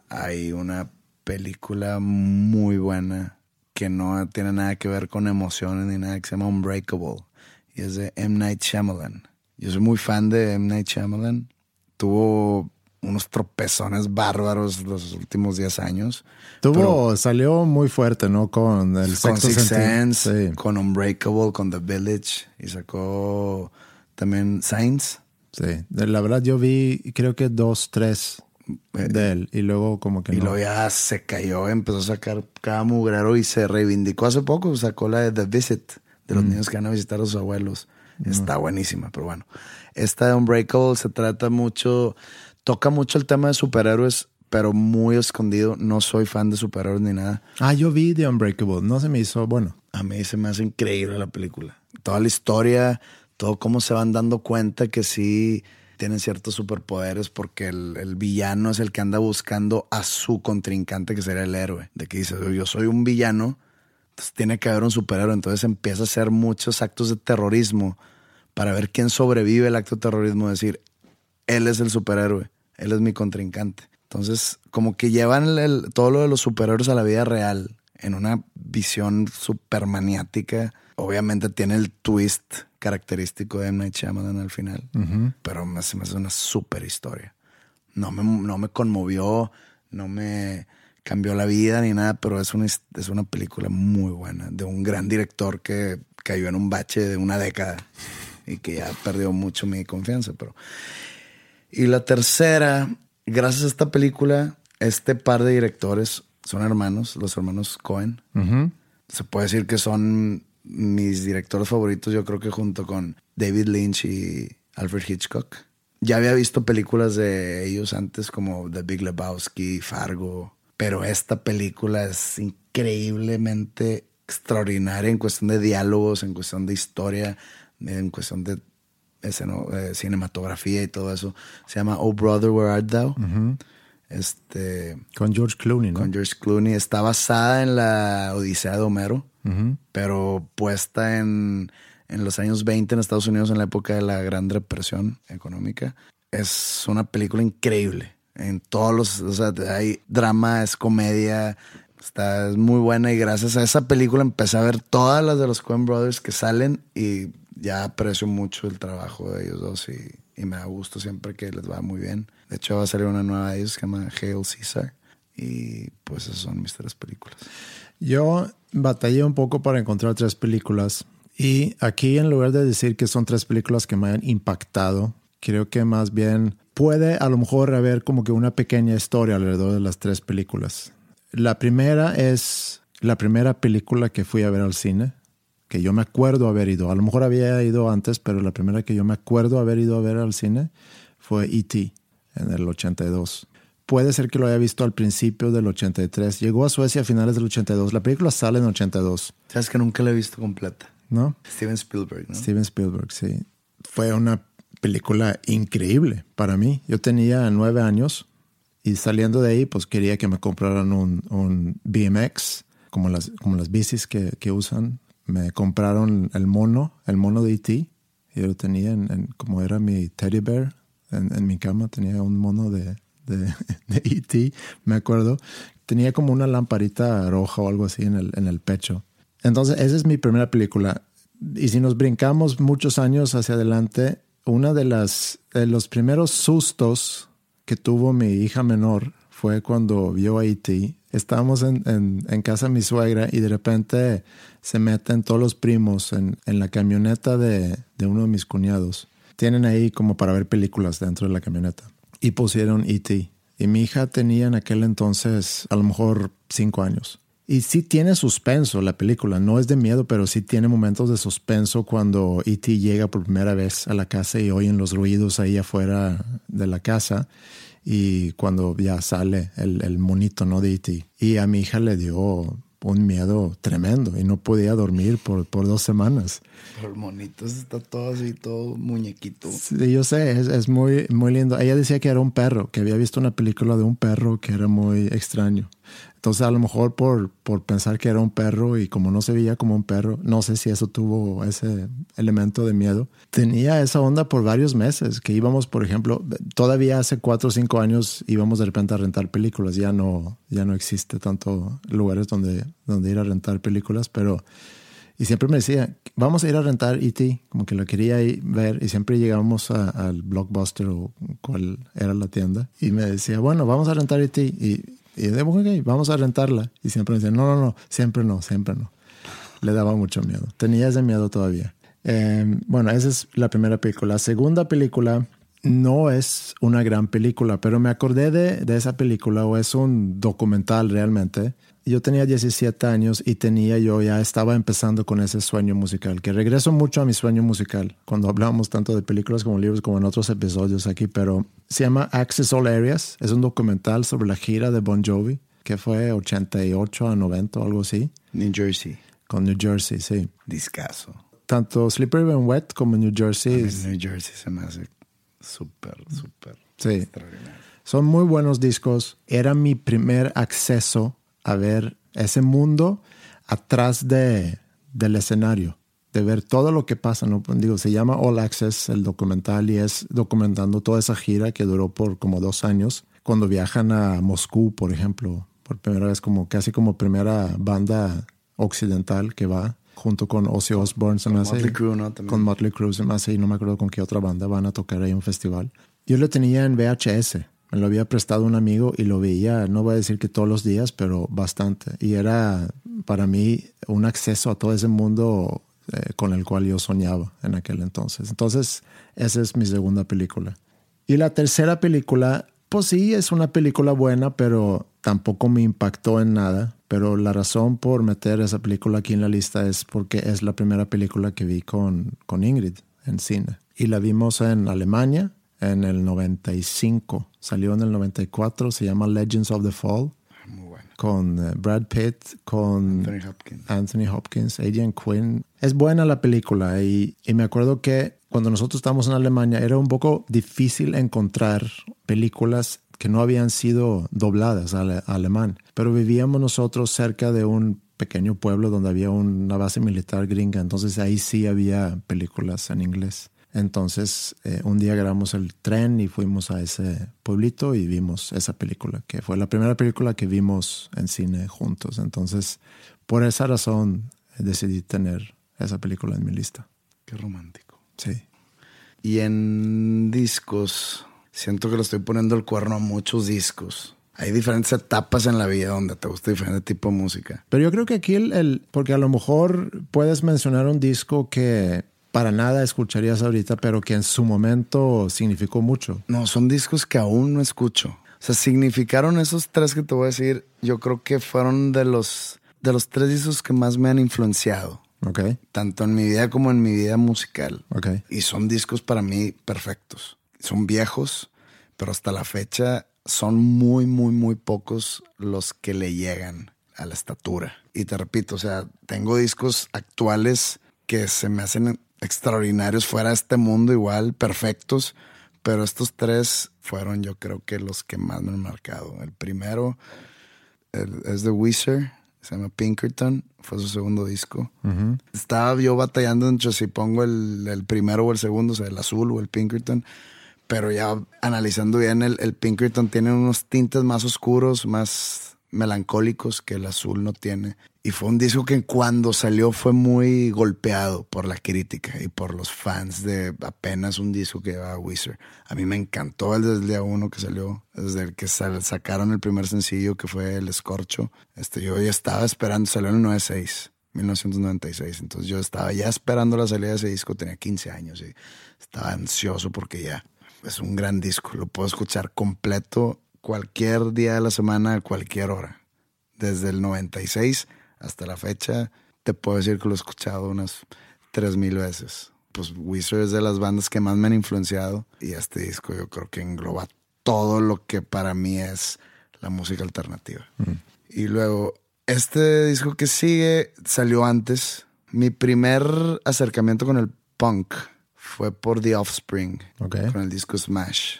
Hay una película muy buena que no tiene nada que ver con emociones ni nada, que se llama Unbreakable. Y es de M. Night Shyamalan. Yo soy muy fan de M. Night Shyamalan. Tuvo unos tropezones bárbaros los últimos 10 años. Tuvo, salió muy fuerte, ¿no? Con el con Six Sense, con Unbreakable, con The Village. Y sacó también Signs. Sí, la verdad yo vi creo que dos, tres eh, de él y luego como que y no. luego ya se cayó, empezó a sacar cada mugrero y se reivindicó hace poco, sacó la de The Visit, de los mm. niños que van a visitar a sus abuelos. Mm. Está buenísima, pero bueno. Esta de Unbreakable se trata mucho, toca mucho el tema de superhéroes, pero muy escondido. No soy fan de superhéroes ni nada. Ah, yo vi The Unbreakable, no se me hizo bueno. A mí se me hace increíble la película. Toda la historia, todo cómo se van dando cuenta que sí tienen ciertos superpoderes porque el, villano es el que anda buscando a su contrincante que sería el héroe. De que dice, yo soy un villano, entonces tiene que haber un superhéroe. Entonces empieza a hacer muchos actos de terrorismo para ver quién sobrevive el acto de terrorismo. Decir, él es el superhéroe, él es mi contrincante. Entonces, como que llevan todo lo de los superhéroes a la vida real en una visión super maniática. Obviamente tiene el twist característico de M. Night Shyamalan al final, pero me, me hace una super historia. No me, no me conmovió, no me cambió la vida ni nada, pero es una, es una película muy buena de un gran director que cayó en un bache de una década y que ya perdió mucho mi confianza. Pero... Y la tercera, gracias a esta película, este par de directores son hermanos, los hermanos Cohen. Se puede decir que son mis directores favoritos, yo creo que junto con David Lynch y Alfred Hitchcock. Ya había visto películas de ellos antes como The Big Lebowski, Fargo, pero esta película es increíblemente extraordinaria en cuestión de diálogos, en cuestión de historia, en cuestión de eh, cinematografía y todo eso. Se llama Oh Brother, Where Art Thou? Este, con George Clooney, ¿no? Con George Clooney. Está basada en la Odisea de Homero, pero puesta en, en los años 20 en Estados Unidos, en la época de la Gran Depresión económica. Es una película increíble. En todos los, o sea, hay drama, es comedia, está es muy buena y gracias a esa película empecé a ver todas las de los Coen Brothers que salen y ya aprecio mucho el trabajo de ellos dos y, y me da gusto siempre que les va muy bien. De hecho, va a salir una nueva de ellos que se llama Hail Caesar. Y pues esas son mis tres películas. Yo batallé un poco para encontrar tres películas. Y aquí, en lugar de decir que son tres películas que me han impactado, creo que más bien puede a lo mejor haber como que una pequeña historia alrededor de las tres películas. La primera es la primera película que fui a ver al cine, que yo me acuerdo haber ido. A lo mejor había ido antes, pero la primera que yo me acuerdo haber ido a ver al cine fue E.T en el 82. Puede ser que lo haya visto al principio del 83. Llegó a Suecia a finales del 82. La película sale en 82. Sabes que nunca la he visto completa. ¿No? Steven Spielberg, ¿no? Steven Spielberg, sí. Fue una película increíble para mí. Yo tenía nueve años y saliendo de ahí, pues quería que me compraran un, un BMX, como las, como las bicis que, que, usan. Me compraron el mono, el mono de E.T. Yo lo tenía en, como era mi teddy bear en, mi cama, tenía un mono de, de, E.T., me acuerdo. Tenía como una lamparita roja o algo así en el, en el pecho. Entonces, esa es mi primera película. Y si nos brincamos muchos años hacia adelante, una de las de los primeros sustos que tuvo mi hija menor fue cuando vio a E.T. Estábamos en, en, casa de mi suegra y de repente se meten todos los primos en, en la camioneta de, de, uno de mis cuñados tienen ahí como para ver películas dentro de la camioneta. Y pusieron E.T. Y mi hija tenía en aquel entonces a lo mejor cinco años. Y sí tiene suspenso la película, no es de miedo, pero sí tiene momentos de suspenso cuando E.T. llega por primera vez a la casa y oyen los ruidos ahí afuera de la casa. Y cuando ya sale el, el monito, ¿no? De E.T. Y a mi hija le dio un miedo tremendo y no podía dormir por, por dos semanas. Por monitos está todo así, todo muñequito. Sí, yo sé, es, es, muy, muy lindo. Ella decía que era un perro, que había visto una película de un perro que era muy extraño. Entonces, a lo mejor por, por pensar que era un perro y como no se veía como un perro, no sé si eso tuvo ese elemento de miedo. Tenía esa onda por varios meses, que íbamos, por ejemplo, todavía hace cuatro o cinco años íbamos de repente a rentar películas. Ya no, ya no existe tanto lugares donde, donde ir a rentar películas, pero... Y siempre me decía, vamos a ir a rentar E.T., como que lo quería ver, y siempre llegábamos al Blockbuster o cuál era la tienda, y me decía, bueno, vamos a rentar E.T., y y yo, ok, vamos a rentarla. Y siempre me decían, no, no, no, siempre no, siempre no. Le daba mucho miedo. Tenía ese miedo todavía. Eh, bueno, esa es la primera película. La segunda película no es una gran película, pero me acordé de, de esa película, o es un documental realmente. Yo tenía 17 años y tenía yo ya estaba empezando con ese sueño musical, que regreso mucho a mi sueño musical cuando hablamos tanto de películas como libros como en otros episodios aquí, pero se llama Access All Areas, es un documental sobre la gira de Bon Jovi, que fue 88 a 90 o algo así. New Jersey. Con New Jersey, sí. Discaso. Tanto Slippery When Wet como New Jersey. New Jersey se me hace súper, súper sí. Son muy buenos discos. Era mi primer acceso a ver ese mundo atrás de, del escenario, de ver todo lo que pasa. ¿no? Digo, se llama All Access el documental y es documentando toda esa gira que duró por como dos años. Cuando viajan a Moscú, por ejemplo, por primera vez, como casi como primera banda occidental que va, junto con Ozzy Osbourne, se Con me hace. Motley Crue, ¿no? También. Con Motley Crue, se me hace, y no me acuerdo con qué otra banda van a tocar ahí un festival. Yo lo tenía en VHS. Me lo había prestado un amigo y lo veía, no voy a decir que todos los días, pero bastante. Y era para mí un acceso a todo ese mundo eh, con el cual yo soñaba en aquel entonces. Entonces, esa es mi segunda película. Y la tercera película, pues sí, es una película buena, pero tampoco me impactó en nada. Pero la razón por meter esa película aquí en la lista es porque es la primera película que vi con, con Ingrid en cine. Y la vimos en Alemania en el 95. Salió en el 94, se llama Legends of the Fall. Muy bueno. Con eh, Brad Pitt, con Anthony Hopkins. Anthony Hopkins, Adrian Quinn. Es buena la película y, y me acuerdo que cuando nosotros estábamos en Alemania era un poco difícil encontrar películas que no habían sido dobladas al alemán, pero vivíamos nosotros cerca de un pequeño pueblo donde había una base militar gringa, entonces ahí sí había películas en inglés. Entonces, eh, un día agarramos el tren y fuimos a ese pueblito y vimos esa película, que fue la primera película que vimos en cine juntos. Entonces, por esa razón decidí tener esa película en mi lista. Qué romántico. Sí. Y en discos, siento que le estoy poniendo el cuerno a muchos discos. Hay diferentes etapas en la vida donde te gusta diferente tipo de música. Pero yo creo que aquí el, el, porque a lo mejor puedes mencionar un disco que para nada escucharías ahorita, pero que en su momento significó mucho. No, son discos que aún no escucho. O sea, significaron esos tres que te voy a decir. Yo creo que fueron de los, de los tres discos que más me han influenciado. Ok, Tanto en mi vida como en mi vida musical. ok. Y son discos para mí perfectos. Son viejos, pero hasta la fecha son muy, muy, muy pocos los que le llegan a la estatura. Y te repito, o sea, tengo discos actuales que se me hacen extraordinarios fuera de este mundo igual, perfectos, pero estos tres fueron yo creo que los que más me han marcado. El primero el- es de Weezer, se llama Pinkerton, fue su segundo disco. Estaba yo batallando entre si pongo el, el primero o el segundo, o sea, el azul o el Pinkerton, pero ya analizando bien, el, el Pinkerton tiene unos tintes más oscuros, más melancólicos que el azul no tiene. Y fue un disco que cuando salió fue muy golpeado por la crítica y por los fans de apenas un disco que llevaba Weezer. A mí me encantó el desde el día uno que salió, desde el que sacaron el primer sencillo que fue El Escorcho. Este, yo ya estaba esperando, salió en el 96. 1996, entonces yo estaba ya esperando la salida de ese disco, tenía 15 años y estaba ansioso porque ya es un gran disco, lo puedo escuchar completo cualquier día de la semana, a cualquier hora. Desde el 96 hasta la fecha, te puedo decir que lo he escuchado unas 3000 veces. Pues Weezer es de las bandas que más me han influenciado y este disco yo creo que engloba todo lo que para mí es la música alternativa. Y luego, este disco que sigue salió antes. Mi primer acercamiento con el punk fue por The Offspring, con el disco Smash.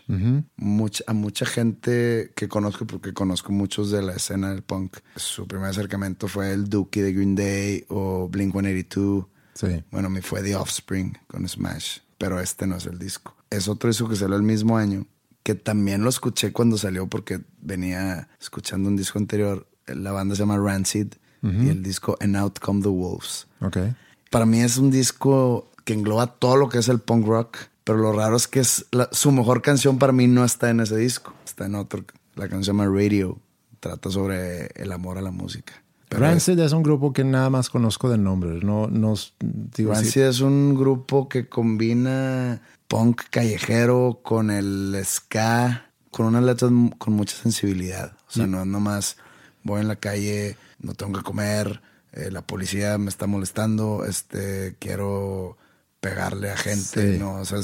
mucha, a mucha gente que conozco, porque conozco muchos de la escena del punk, su primer acercamiento fue el Dookie de Green Day o Blink 182. Sí. Bueno, me fue The Offspring con Smash, pero este no es el disco. Es otro disco que salió el mismo año, que también lo escuché cuando salió porque venía escuchando un disco anterior. La banda se llama Rancid y el disco And Out Come the Wolves. Okay. Para mí es un disco que engloba todo lo que es el punk rock, pero lo raro es que es su mejor canción para mí no está en ese disco, está en otro. La canción se llama Radio, trata sobre el amor a la música. Rancid es, un grupo que nada más conozco de nombre. No, no, digo Rancid es un grupo que combina punk callejero con el ska, con unas letras con mucha sensibilidad. O sea, no es nomás voy en la calle, no tengo que comer, eh, la policía me está molestando, este, quiero pegarle a gente, ¿no? O sea,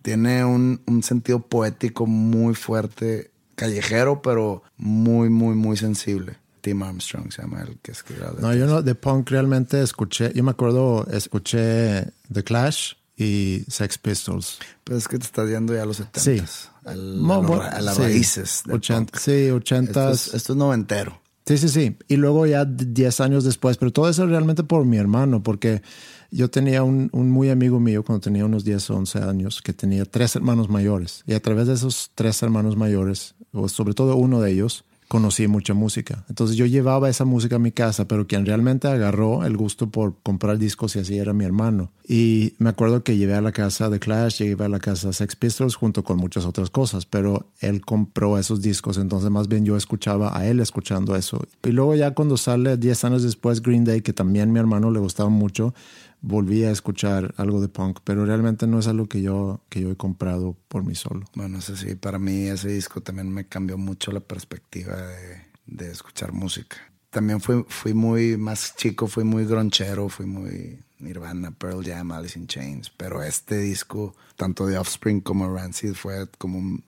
tiene un, un, sentido poético muy fuerte, callejero, pero muy, muy, muy sensible. Tim Armstrong se llama el que escribió. No, yo no, de punk realmente escuché, yo me acuerdo, escuché The Clash y Sex Pistols. Pero es que te estás yendo ya a los 70 sí. a, las raíces. Sí, 80 esto, esto es noventero. Sí, sí, sí. Y luego ya 10 años después, pero todo eso realmente por mi hermano, porque yo tenía un, un, muy amigo mío cuando tenía unos 10 o 11 años que tenía tres hermanos mayores. Y a través de esos tres hermanos mayores, o sobre todo uno de ellos, conocí mucha música. Entonces yo llevaba esa música a mi casa, pero quien realmente agarró el gusto por comprar discos y así era mi hermano. Y me acuerdo que llevé a la casa de Clash, llevé a la casa Sex Pistols junto con muchas otras cosas, pero él compró esos discos, entonces más bien yo escuchaba a él escuchando eso. Y luego ya cuando sale 10 años después Green Day, que también mi hermano le gustaba mucho, volví a escuchar algo de punk, pero realmente no es algo que yo, que yo he comprado por mí solo. Bueno, eso sí, para mí ese disco también me cambió mucho la perspectiva de, de escuchar música. También fui, fui muy más chico, fui muy gronchero, fui muy Nirvana, Pearl Jam, Alice in Chains, pero este disco, tanto de Offspring como Rancid, fue como un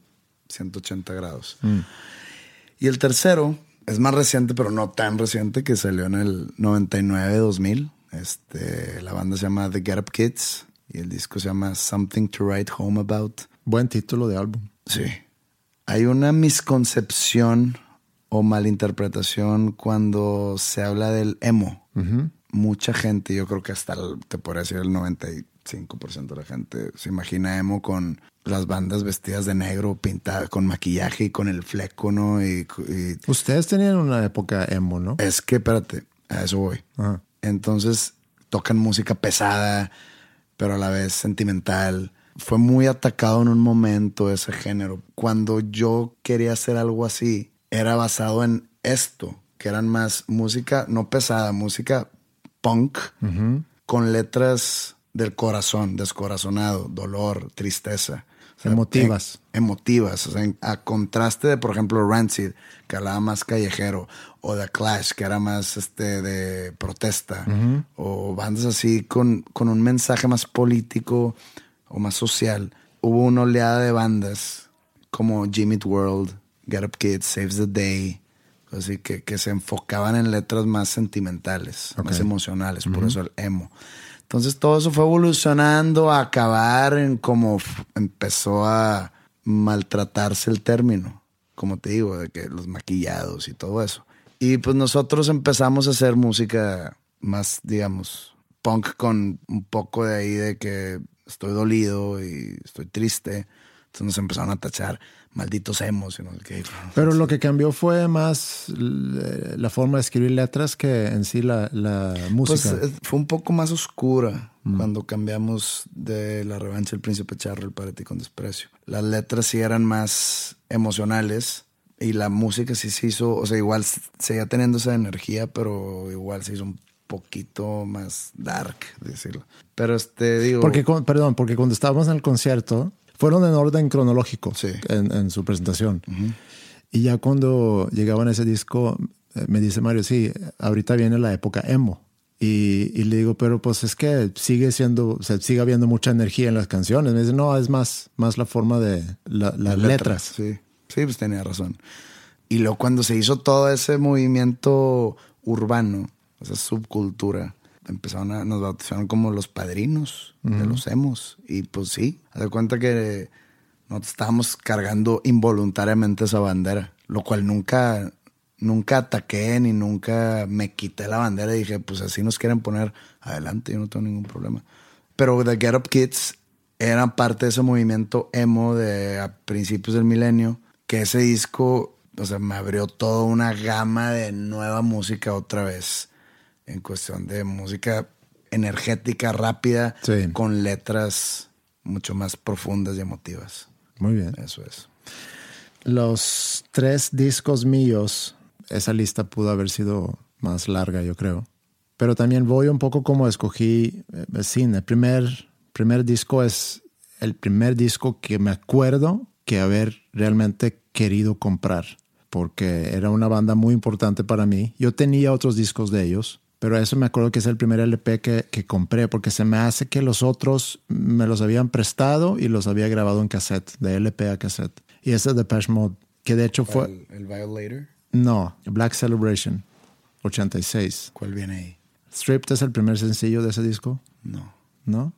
180 grados. Mm. Y el tercero es más reciente, pero no tan reciente, que salió en el 99-2000 este, la banda se llama The Get Up Kids y el disco se llama Something to Write Home About. Buen título de álbum. Sí. Hay una misconcepción o malinterpretación cuando se habla del emo. Mucha gente, yo creo que hasta te podría decir el 95% de la gente se imagina emo con las bandas vestidas de negro, pintadas con maquillaje y con el fleco, ¿no? Y, Ustedes tenían una época emo, ¿no? Es que, espérate, a eso voy. Entonces tocan música pesada, pero a la vez sentimental. Fue muy atacado en un momento ese género. Cuando yo quería hacer algo así, era basado en esto, que eran más música, no pesada, música punk, con letras del corazón, descorazonado, dolor, tristeza. Emotivas. emotivas. O sea, a contraste de, por ejemplo, Rancid, que hablaba más callejero, o The Clash, que era más este de protesta, o bandas así con, con un mensaje más político o más social. Hubo una oleada de bandas como Jimmy World, Get Up Kids, Saves the Day, así que, que se enfocaban en letras más sentimentales, más emocionales, por eso el emo. Entonces todo eso fue evolucionando a acabar en como empezó a maltratarse el término, como te digo, de que los maquillados y todo eso. Y pues nosotros empezamos a hacer música más, digamos, punk con un poco de ahí de que estoy dolido y estoy triste. Entonces nos empezaron a tachar malditos emos. Pero lo que cambió fue más la forma de escribir letras que en sí la, la música. Pues fue un poco más oscura mm. cuando cambiamos de La revancha del príncipe Charro, el para con desprecio. Las letras sí eran más emocionales y la música sí se hizo, o sea, igual seguía teniendo esa energía, pero igual se hizo un poquito más dark, decirlo. Pero este, digo... Porque, perdón, porque cuando estábamos en el concierto, fueron en orden cronológico en, su presentación. Y ya cuando llegaban a ese disco, eh, me dice Mario, sí, ahorita viene la época emo. Y, y, le digo, pero pues es que sigue siendo, o sea, sigue habiendo mucha energía en las canciones. Me dice, no, es más, más la forma de las letras. Sí. Sí, pues tenía razón. Y luego cuando se hizo todo ese movimiento urbano, esa subcultura, empezaron a, nos bautizaron como los padrinos de los emos. Y pues sí, haz de cuenta que nosotros estábamos cargando involuntariamente esa bandera, lo cual nunca, nunca ataqué ni nunca me quité la bandera y dije, pues así nos quieren poner adelante, yo no tengo ningún problema. Pero The Get Up Kids eran parte de ese movimiento emo de a principios del milenio, que ese disco, o sea, me abrió toda una gama de nueva música otra vez, en cuestión de música energética, rápida, Sí. con letras mucho más profundas y emotivas. Muy bien. Eso es. Los tres discos míos, esa lista pudo haber sido más larga, yo creo. Pero también voy un poco como escogí eh, sin. El primer, primer disco es el primer disco que me acuerdo que haber realmente querido comprar, porque era una banda muy importante para mí. Yo tenía otros discos de ellos, pero eso me acuerdo que es el primer LP que, que compré, porque se me hace que los otros me los habían prestado y los había grabado en cassette, de LP a cassette. Y ese de Depeche Mode, que de hecho fue... ¿El, el Violator? No, Black Celebration, 86. ¿Cuál viene ahí? Stripped es el primer sencillo de ese disco, No. ¿no?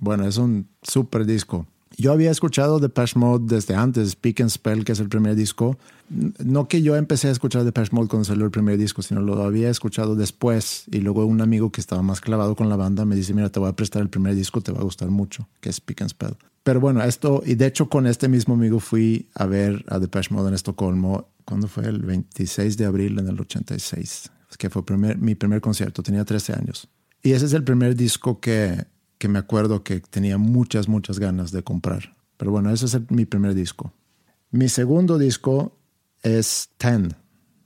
Bueno, es un super disco. Yo había escuchado Depeche Mode desde antes, Speak and Spell, que es el primer disco. No que yo empecé a escuchar Depeche Mode cuando salió el primer disco, sino lo había escuchado después. Y luego un amigo que estaba más clavado con la banda me dice, mira, te voy a prestar el primer disco, te va a gustar mucho, que es Speak and Spell. Pero bueno, esto, y de hecho con este mismo amigo fui a ver a Depeche Mode en Estocolmo, ¿cuándo fue? El 26 de abril en el 86, que fue primer, mi primer concierto, tenía 13 años. Y ese es el primer disco que, que me acuerdo que tenía muchas, muchas ganas de comprar. Pero bueno, ese es el- mi primer disco. Mi segundo disco es Ten,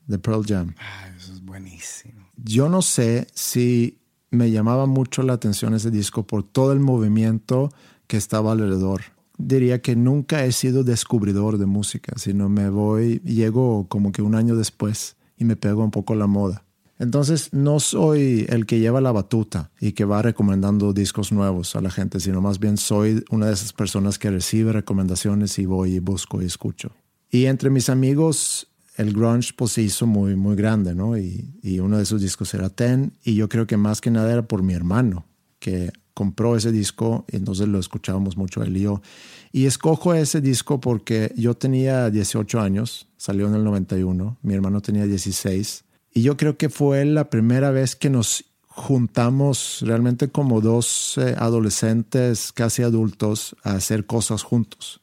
de Pearl Jam. Ah, eso es buenísimo. Yo no sé si me llamaba mucho la atención ese disco por todo el movimiento que estaba alrededor. Diría que nunca he sido descubridor de música, sino me voy, llego como que un año después y me pego un poco la moda. Entonces no soy el que lleva la batuta y que va recomendando discos nuevos a la gente, sino más bien soy una de esas personas que recibe recomendaciones y voy y busco y escucho. Y entre mis amigos, el grunge pues se hizo muy, muy grande, ¿no? Y, y uno de esos discos era Ten, y yo creo que más que nada era por mi hermano, que compró ese disco y entonces lo escuchábamos mucho él y yo. Y escojo ese disco porque yo tenía 18 años, salió en el 91, mi hermano tenía 16, y yo creo que fue la primera vez que nos juntamos realmente como dos eh, adolescentes casi adultos a hacer cosas juntos.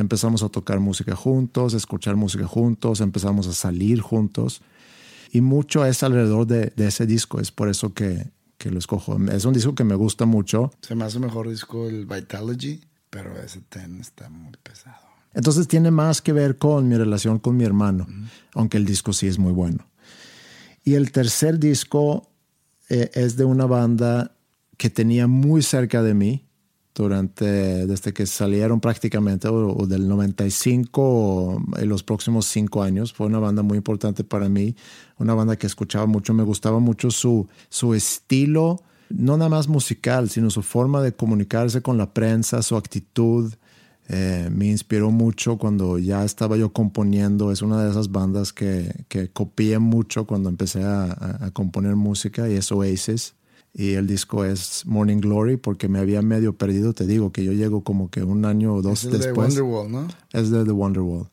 Empezamos a tocar música juntos, a escuchar música juntos, empezamos a salir juntos. Y mucho es alrededor de, de ese disco, es por eso que, que lo escojo. Es un disco que me gusta mucho. Se me hace mejor disco el Vitalogy, pero ese ten está muy pesado. Entonces tiene más que ver con mi relación con mi hermano, aunque el disco sí es muy bueno. Y el tercer disco eh, es de una banda que tenía muy cerca de mí durante, desde que salieron prácticamente, o, o del 95 o en los próximos cinco años. Fue una banda muy importante para mí, una banda que escuchaba mucho, me gustaba mucho su, su estilo, no nada más musical, sino su forma de comunicarse con la prensa, su actitud. Eh, me inspiró mucho cuando ya estaba yo componiendo. Es una de esas bandas que, que copié mucho cuando empecé a- a componer música y es Oasis. Y el disco es Morning Glory porque me había medio perdido. Te digo que yo llego como que un año o dos Es el de después. Wonderwall, ¿no? Es de The Wonderwall.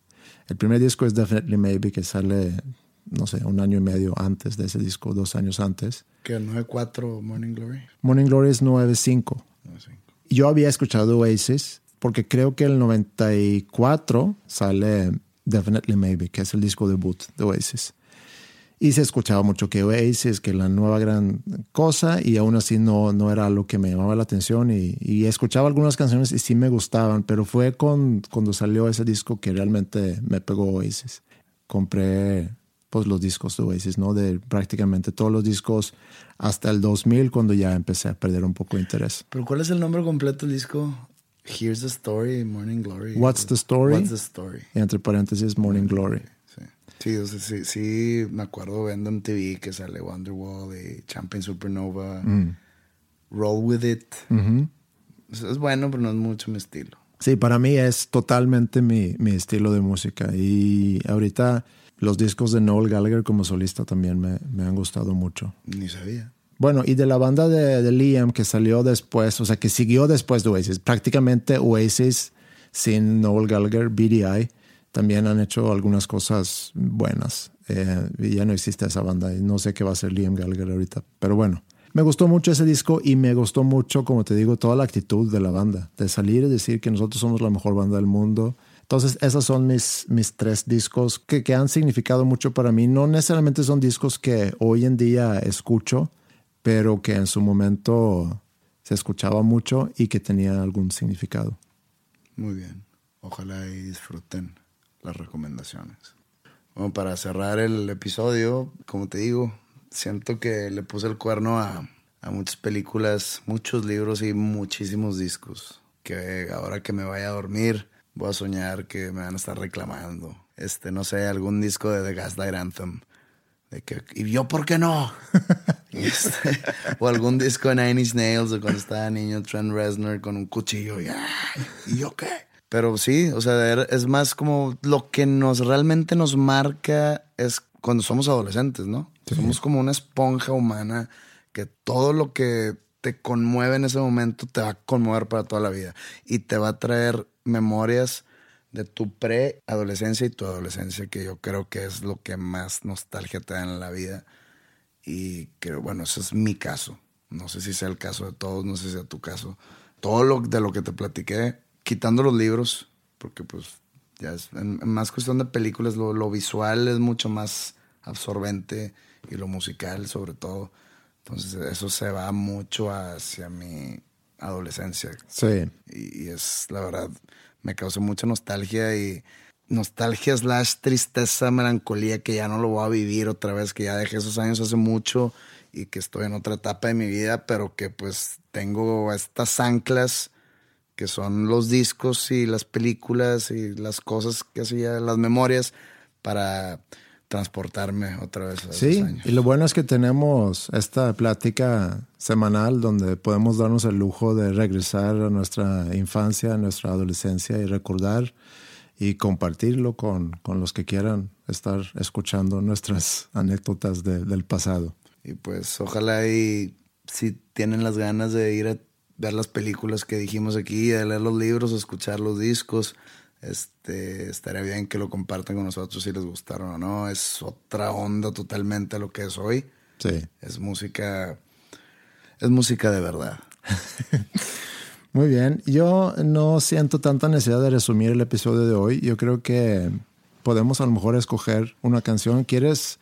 El primer disco es Definitely Maybe que sale, no sé, un año y medio antes de ese disco, dos años antes. Que 9-4 Morning Glory. Morning Glory es 9.5. No sé. Yo había escuchado Oasis porque creo que el 94 sale Definitely Maybe, que es el disco debut de Oasis. Y se escuchaba mucho que Oasis, que la nueva gran cosa, y aún así no, no era lo que me llamaba la atención. Y, y escuchaba algunas canciones y sí me gustaban, pero fue con, cuando salió ese disco que realmente me pegó Oasis. Compré pues los discos de Oasis, ¿no? De prácticamente todos los discos hasta el 2000, cuando ya empecé a perder un poco de interés. ¿Pero cuál es el nombre completo del disco? Here's the Story, Morning Glory. What's the Story? What's the Story. Entre paréntesis, Morning Glory. Sí, o sea, sí, sí, me acuerdo viendo en TV que sale Wonderwall y Champagne Supernova. Mm. Roll With It. Es bueno, pero no es mucho mi estilo. Sí, para mí es totalmente mi, mi estilo de música. Y ahorita los discos de Noel Gallagher como solista también me, me han gustado mucho. Ni sabía. Bueno, y de la banda de, de, Liam que salió después, o sea, que siguió después de Oasis, prácticamente Oasis sin Noel Gallagher, BDI, también han hecho algunas cosas buenas. Eh, y ya no existe esa banda y no sé qué va a ser Liam Gallagher ahorita, pero bueno. Me gustó mucho ese disco y me gustó mucho, como te digo, toda la actitud de la banda, de salir y decir que nosotros somos la mejor banda del mundo. Entonces, esos son mis, mis tres discos que, que han significado mucho para mí. No necesariamente son discos que hoy en día escucho, pero que en su momento se escuchaba mucho y que tenía algún significado. Muy bien. Ojalá y disfruten las recomendaciones. Bueno, para cerrar el episodio, como te digo, siento que le puse el cuerno a, a muchas películas, muchos libros y muchísimos discos. Que ahora que me vaya a dormir, voy a soñar que me van a estar reclamando. Este, no sé, algún disco de The Gaslight Anthem. De que, ¿Y yo por qué no? este, o algún disco de Nine Inch Nails cuando estaba niño, Trent Reznor con un cuchillo. Y, ¿Y yo qué? Pero sí, o sea, es más como lo que nos realmente nos marca es cuando somos adolescentes, ¿no? Sí. Somos como una esponja humana que todo lo que te conmueve en ese momento te va a conmover para toda la vida y te va a traer memorias de tu pre-adolescencia y tu adolescencia, que yo creo que es lo que más nostalgia te da en la vida. Y que, bueno, ese es mi caso. No sé si sea el caso de todos, no sé si sea tu caso. Todo lo de lo que te platiqué, quitando los libros, porque pues ya es en, en más cuestión de películas, lo, lo, visual es mucho más absorbente y lo musical sobre todo. Entonces eso se va mucho hacia mi adolescencia. Sí. Y, y es, la verdad, me causó mucha nostalgia y nostalgia slash tristeza, melancolía que ya no lo voy a vivir otra vez, que ya dejé esos años hace mucho y que estoy en otra etapa de mi vida, pero que pues tengo estas anclas que son los discos y las películas y las cosas que hacía, las memorias para transportarme otra vez a Sí, años. y lo bueno es que tenemos esta plática semanal donde podemos darnos el lujo de regresar a nuestra infancia, a nuestra adolescencia y recordar y compartirlo con, con los que quieran estar escuchando nuestras anécdotas de, del pasado. Y pues ojalá y si tienen las ganas de ir a ver las películas que dijimos aquí, de leer los libros, escuchar los discos, este, estaría bien que lo compartan con nosotros si les gustaron o no. Es otra onda totalmente lo que es hoy. Sí. Es música, es música de verdad. Muy bien. Yo no siento tanta necesidad de resumir el episodio de hoy. Yo creo que podemos a lo mejor escoger una canción. ¿Quieres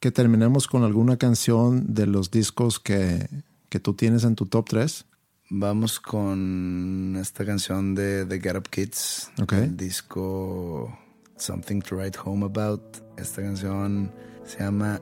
que terminemos con alguna canción de los discos que, que tú tienes en tu top 3? Vamos con esta canción de The Get Up Kids, okay. el disco Something to Write Home About. Esta canción se llama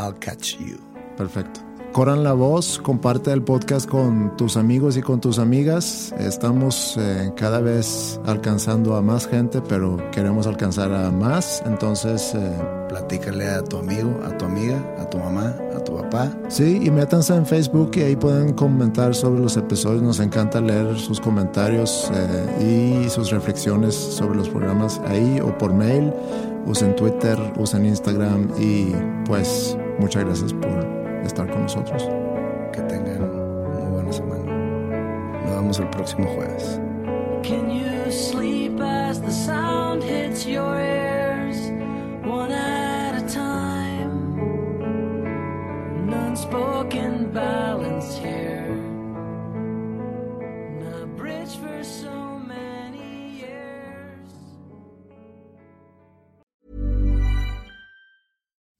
I'll Catch You. Perfecto. Corran la voz, comparte el podcast con tus amigos y con tus amigas. Estamos eh, cada vez alcanzando a más gente, pero queremos alcanzar a más. Entonces, eh, platícale a tu amigo, a tu amiga, a tu mamá, a tu papá. Sí, y métanse en Facebook y ahí pueden comentar sobre los episodios. Nos encanta leer sus comentarios eh, y sus reflexiones sobre los programas ahí o por mail. Usen Twitter, usen Instagram y pues muchas gracias por estar con nosotros. Que tengan muy buena semana. Nos vemos el próximo jueves. Can you sleep as the sound hits your